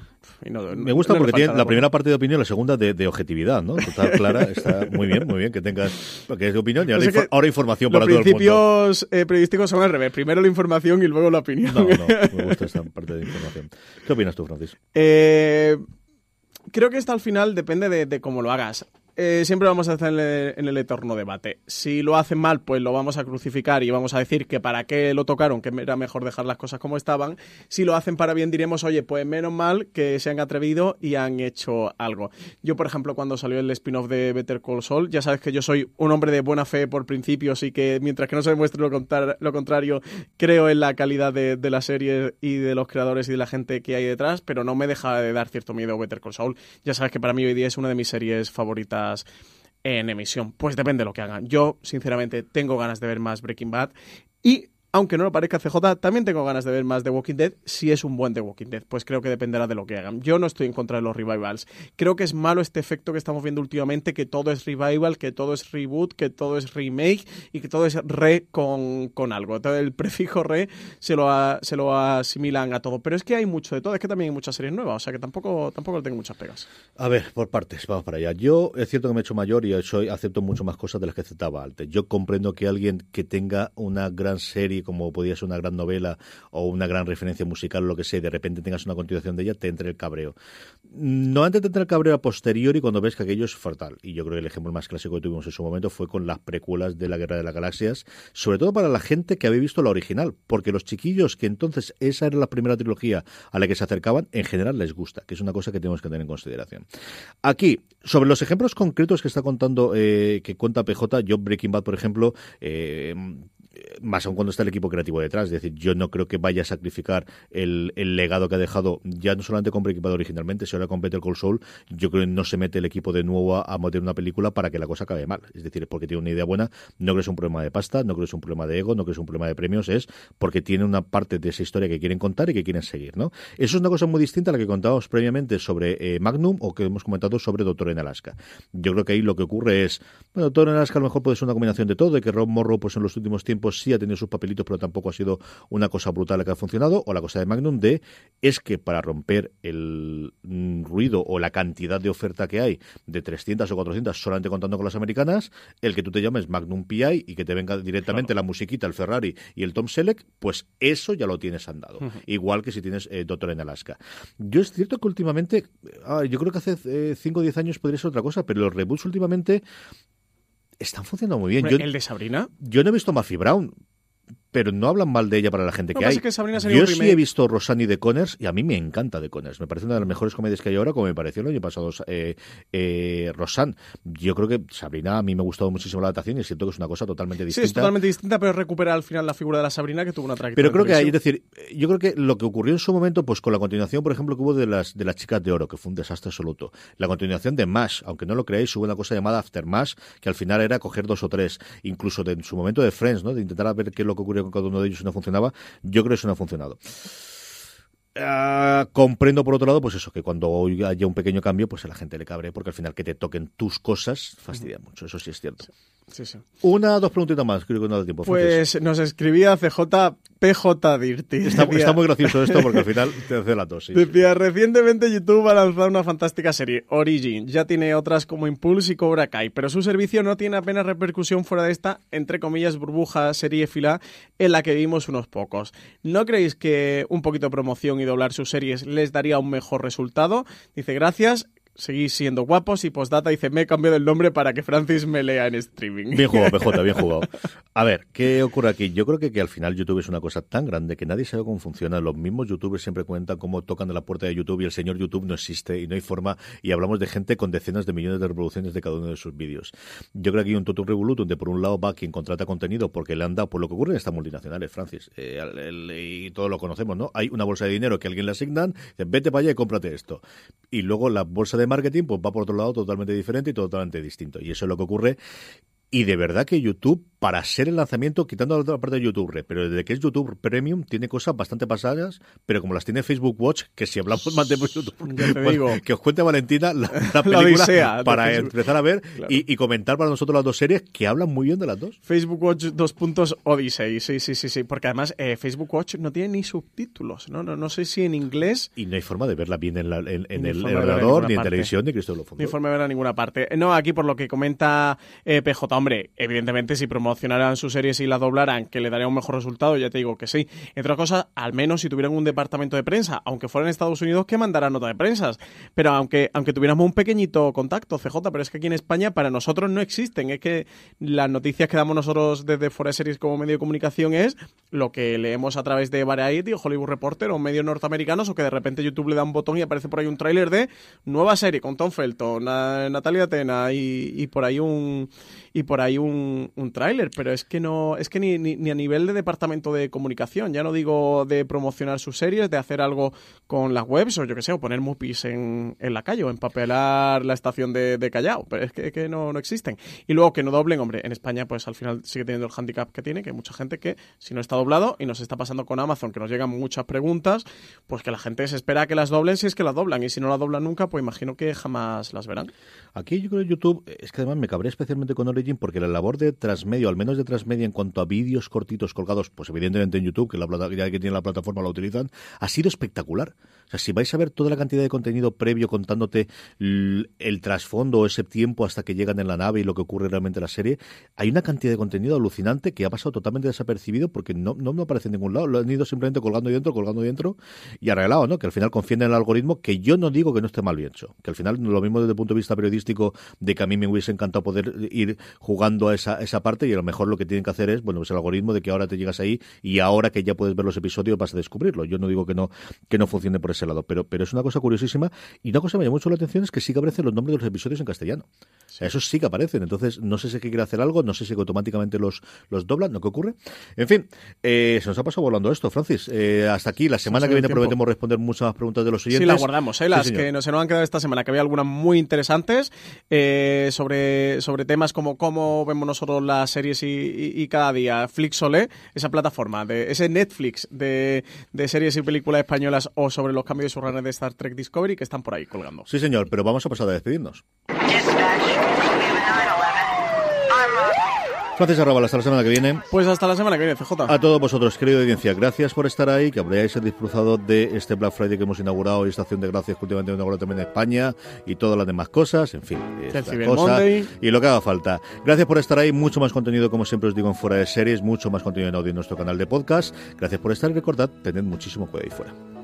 No, me gusta no porque tiene la primera parte de opinión, la segunda de, de, objetividad, ¿no? Total, clara, está muy bien, muy bien que tengas que es de opinión y ahora, información para todo el mundo. Los principios eh, periodísticos son al revés, primero la información y luego la opinión. No, no, me gusta esta parte de información. ¿Qué opinas tú, Francis? Eh, creo que esto al final depende de, de cómo lo hagas. Eh, siempre vamos a estar en el, en eterno debate. Si lo hacen mal, pues lo vamos a crucificar y vamos a decir que para qué lo tocaron, que era mejor dejar las cosas como estaban. Si lo hacen para bien, diremos, oye, pues menos mal que se han atrevido y han hecho algo. Yo, por ejemplo, cuando salió el spin-off de Better Call Saul, ya sabes que yo soy un hombre de buena fe por principios y que mientras que no se demuestre lo, contrario, creo en la calidad de, de la serie y de los creadores y de la gente que hay detrás, pero no me deja de dar cierto miedo Better Call Saul. Ya sabes que para mí hoy día es una de mis series favoritas en emisión. Pues depende de lo que hagan. Yo, sinceramente, tengo ganas de ver más Breaking Bad y aunque no lo parezca CJ, también tengo ganas de ver más The Walking Dead si es un buen The Walking Dead. Pues creo que dependerá de lo que hagan. Yo no estoy en contra de los revivals. Creo que es malo este efecto que estamos viendo últimamente, que todo es revival, que todo es reboot, que todo es remake y que todo es re con, con algo. Entonces el prefijo re se lo, se lo asimilan a todo. Pero es que hay mucho de todo. Es que también hay muchas series nuevas. O sea que tampoco, tampoco le tengo muchas pegas. A ver, por partes, vamos para allá. Yo es cierto que me he hecho mayor y soy, acepto mucho más cosas de las que aceptaba antes. Yo comprendo que alguien que tenga una gran serie como podía ser una gran novela o una gran referencia musical o lo que sea, y de repente tengas una continuación de ella, te entre el cabreo. No antes te entra el cabreo a posteriori cuando ves que aquello es fatal. Y yo creo que el ejemplo más clásico que tuvimos en su momento fue con las precuelas de la Guerra de las Galaxias, sobre todo para la gente que había visto la original, porque los chiquillos que entonces esa era la primera trilogía a la que se acercaban, en general les gusta, que es una cosa que tenemos que tener en consideración. Aquí, sobre los ejemplos concretos que está contando, eh, que cuenta PJ, yo Breaking Bad, por ejemplo, eh, más aún cuando está el equipo creativo detrás. Es decir, yo no creo que vaya a sacrificar el, el legado que ha dejado, ya no solamente con Bad originalmente, sino ahora con Better Call Saul. Yo creo que no se mete el equipo de nuevo a, a meter una película para que la cosa acabe mal. Es decir, porque tiene una idea buena. No creo que es un problema de pasta, no creo que es un problema de ego, no creo que es un problema de premios, es porque tiene una parte de esa historia que quieren contar y que quieren seguir, ¿no? Eso es una cosa muy distinta a la que contábamos previamente sobre eh, Magnum o que hemos comentado sobre Doctor en Alaska. Yo creo que ahí lo que ocurre es, bueno, Doctor en Alaska a lo mejor puede ser una combinación de todo, de que Rob Morrow pues en los últimos tiempos sí ha tenido sus papelitos, pero tampoco ha sido una cosa brutal la que ha funcionado, o la cosa de Magnum de es que para romper el mm, ruido o la cantidad de oferta que hay de 300 o 400 solamente contando con las americanas, el que tú te llames Magnum PI y que te venga directamente la musiquita, el Ferrari y el Tom Selleck, pues eso ya lo tienes andado. Igual que si tienes eh, Doctor en Alaska. Yo es cierto que últimamente, ah, yo creo que hace 5 o 10 años podría ser otra cosa, pero los reboots últimamente están funcionando muy bien. Yo, ¿El de Sabrina? Yo no he visto Murphy Brown, pero no hablan mal de ella para la gente No, que hay. que Yo sí he visto Rosanny de Connors y a mí me encanta de Connors. Me parece una de las mejores comedias que hay ahora, como me pareció el año pasado eh, eh, Rosanne. Yo creo que Sabrina a mí me ha gustado muchísimo la adaptación y siento que es una cosa totalmente Sí, distinta. es totalmente distinta, pero recupera al final la figura de la Sabrina que tuvo una trayectoria. Pero creo que hay, es decir, yo creo que lo que ocurrió en su momento, pues con la continuación, por ejemplo, que hubo de las de las chicas de oro, que fue un desastre absoluto. La continuación de Mash, aunque no lo creéis, hubo una cosa llamada After Mash, que al final era coger dos o tres, incluso de, en su momento de Friends, ¿no? De intentar ver qué es lo que ocurrió con cada uno de ellos y no funcionaba. Yo creo que eso no ha funcionado. Ah, comprendo por otro lado, pues eso, que cuando haya un pequeño cambio, pues a la gente le cabre, porque al final que te toquen tus cosas fastidia mucho, eso sí es cierto. Sí, sí. Una, dos preguntitas más, creo que no da tiempo. Pues nos escribía CJ PJ Dirty. Está, está muy gracioso esto porque al final te hace la tos. sí. Decía, recientemente YouTube ha lanzado una fantástica serie, Origin. Ya tiene otras como Impulse y Cobra Kai, pero su servicio no tiene apenas repercusión fuera de esta, entre comillas, burbuja seriéfila en la que vimos unos pocos. ¿No creéis que un poquito de promoción y doblar sus series les daría un mejor resultado? Dice, gracias. Seguís siendo guapos y postdata dice, me he cambiado el nombre para que Francis me lea en streaming. Bien jugado, PJ, bien jugado. A ver, ¿qué ocurre aquí? Yo creo que, que al final YouTube es una cosa tan grande que nadie sabe cómo funciona. Los mismos youtubers siempre cuentan cómo tocan de la puerta de YouTube y el señor YouTube no existe y no hay forma. Y hablamos de gente con decenas de millones de reproducciones de cada uno de sus vídeos. Yo creo que hay un totum revolutum donde por un lado va quien contrata contenido porque le han dado por lo que ocurre en estas multinacionales, Francis. Eh, el- el- y todos lo conocemos, ¿no? Hay una bolsa de dinero que alguien le asignan, dicen, vete para allá y cómprate esto. Y luego la bolsa de marketing pues va por otro lado totalmente diferente y totalmente distinto. Y eso es lo que ocurre y de verdad que YouTube, para ser el lanzamiento, quitando la otra parte de YouTube, Red, pero desde que es YouTube Premium, tiene cosas bastante pasadas, pero como las tiene Facebook Watch, que si hablamos más de YouTube, bueno, digo. que os cuente Valentina la, la La película para Facebook. empezar a ver Claro. y, y comentar para nosotros las dos series que hablan muy bien de las dos. Facebook Watch dos puntos Odyssey, sí, sí, sí, sí, porque además eh, Facebook Watch no tiene ni subtítulos, ¿no? No, no sé si en inglés Y no hay forma de verla bien en, la- en- en el verla en ordenador, ni en parte. televisión, ni Cristo lo ni forma de ver a ninguna parte. No, aquí por lo que comenta eh, PJ, hombre, evidentemente si promocionaran sus series y las doblaran, que le daría un mejor resultado, ya te digo que sí. Entre otras cosas, al menos si tuvieran un departamento de prensa, aunque fuera en Estados Unidos, que mandara nota de prensas. Pero aunque, aunque tuviéramos un pequeñito contacto, CJ, pero es que aquí en España para nosotros no existen. Es que las noticias que damos nosotros desde Fuera de Series como medio de comunicación es lo que leemos a través de Variety o Hollywood Reporter o medios norteamericanos o que de repente YouTube le da un botón y aparece por ahí un tráiler de nueva serie con Tom Felton, Na- Natalia Tena y, y por ahí un y un, un tráiler, pero es que no es que ni, ni, ni a nivel de departamento de comunicación, ya no digo de promocionar sus series, de hacer algo con las webs o yo que sé, o poner mupis en, en la calle o empapelar la estación de, de Callao, pero es que, que no, no existen. Y luego que no doblen, hombre, en España pues al final sigue teniendo el handicap que tiene, que hay mucha gente que si no está doblado y nos está pasando con Amazon, que nos llegan muchas preguntas, pues que la gente se espera que las doblen si es que las doblan y si no las doblan nunca, pues imagino que jamás las verán. Aquí yo creo que YouTube, es que además me cabré especialmente con Origin porque la labor de transmedia, al menos de transmedia en cuanto a vídeos cortitos colgados, pues evidentemente en YouTube, que la plata, ya que tiene la plataforma la utilizan, ha sido espectacular. O sea, si vais a ver toda la cantidad de contenido previo contándote l- el trasfondo ese tiempo hasta que llegan en la nave y lo que ocurre realmente en la serie, hay una cantidad de contenido alucinante que ha pasado totalmente desapercibido porque no, no me aparece en ningún lado. Lo han ido simplemente colgando dentro, colgando dentro y arreglado, ¿no? Que al final confían en el algoritmo, que yo no digo que no esté mal bien hecho. Que al final, lo mismo desde el punto de vista periodístico, de que a mí me hubiese encantado poder ir jugando a esa, esa parte y a lo mejor lo que tienen que hacer es, bueno, pues el algoritmo de que ahora te llegas ahí y ahora que ya puedes ver los episodios vas a descubrirlo. Yo no digo que no, que no funcione por ese lado, pero, pero es una cosa curiosísima y una cosa que me llama mucho la atención es que sí que aparecen los nombres de los episodios en castellano. Sea, esos sí que aparecen. Entonces, no sé si es que quiere hacer algo, no sé si automáticamente los, los doblan, ¿no? ¿Qué ocurre? En fin, eh, se nos ha pasado volando esto, Francis. Eh, hasta aquí, la semana que viene tiempo. prometemos responder muchas más preguntas de los oyentes. Sí, las guardamos, ¿eh? Sí, las que no se nos han quedado esta semana, que había algunas muy interesantes eh, sobre, sobre temas como cómo vemos nosotros las series y, y- y cada día. Flixolé, esa plataforma, de ese Netflix de, de series y películas españolas o sobre los cambios de surrunner de Star Trek Discovery que están por ahí colgando. Sí, señor, pero vamos a pasar a despedirnos. Francis Arrabal, hasta la semana que viene. Pues hasta la semana que viene, CJ. A todos vosotros, querida audiencia, gracias por estar ahí, que habréis disfrutado de este Black Friday que hemos inaugurado y esta acción de gracias que últimamente hemos inaugurado también en España y todas las demás cosas, en fin, cosa Monday. y lo que haga falta. Gracias por estar ahí, mucho más contenido, como siempre os digo, en Fuera de Series, mucho más contenido en audio en nuestro canal de podcast. Gracias por estar y recordad, tened muchísimo cuidado ahí fuera.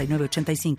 906985.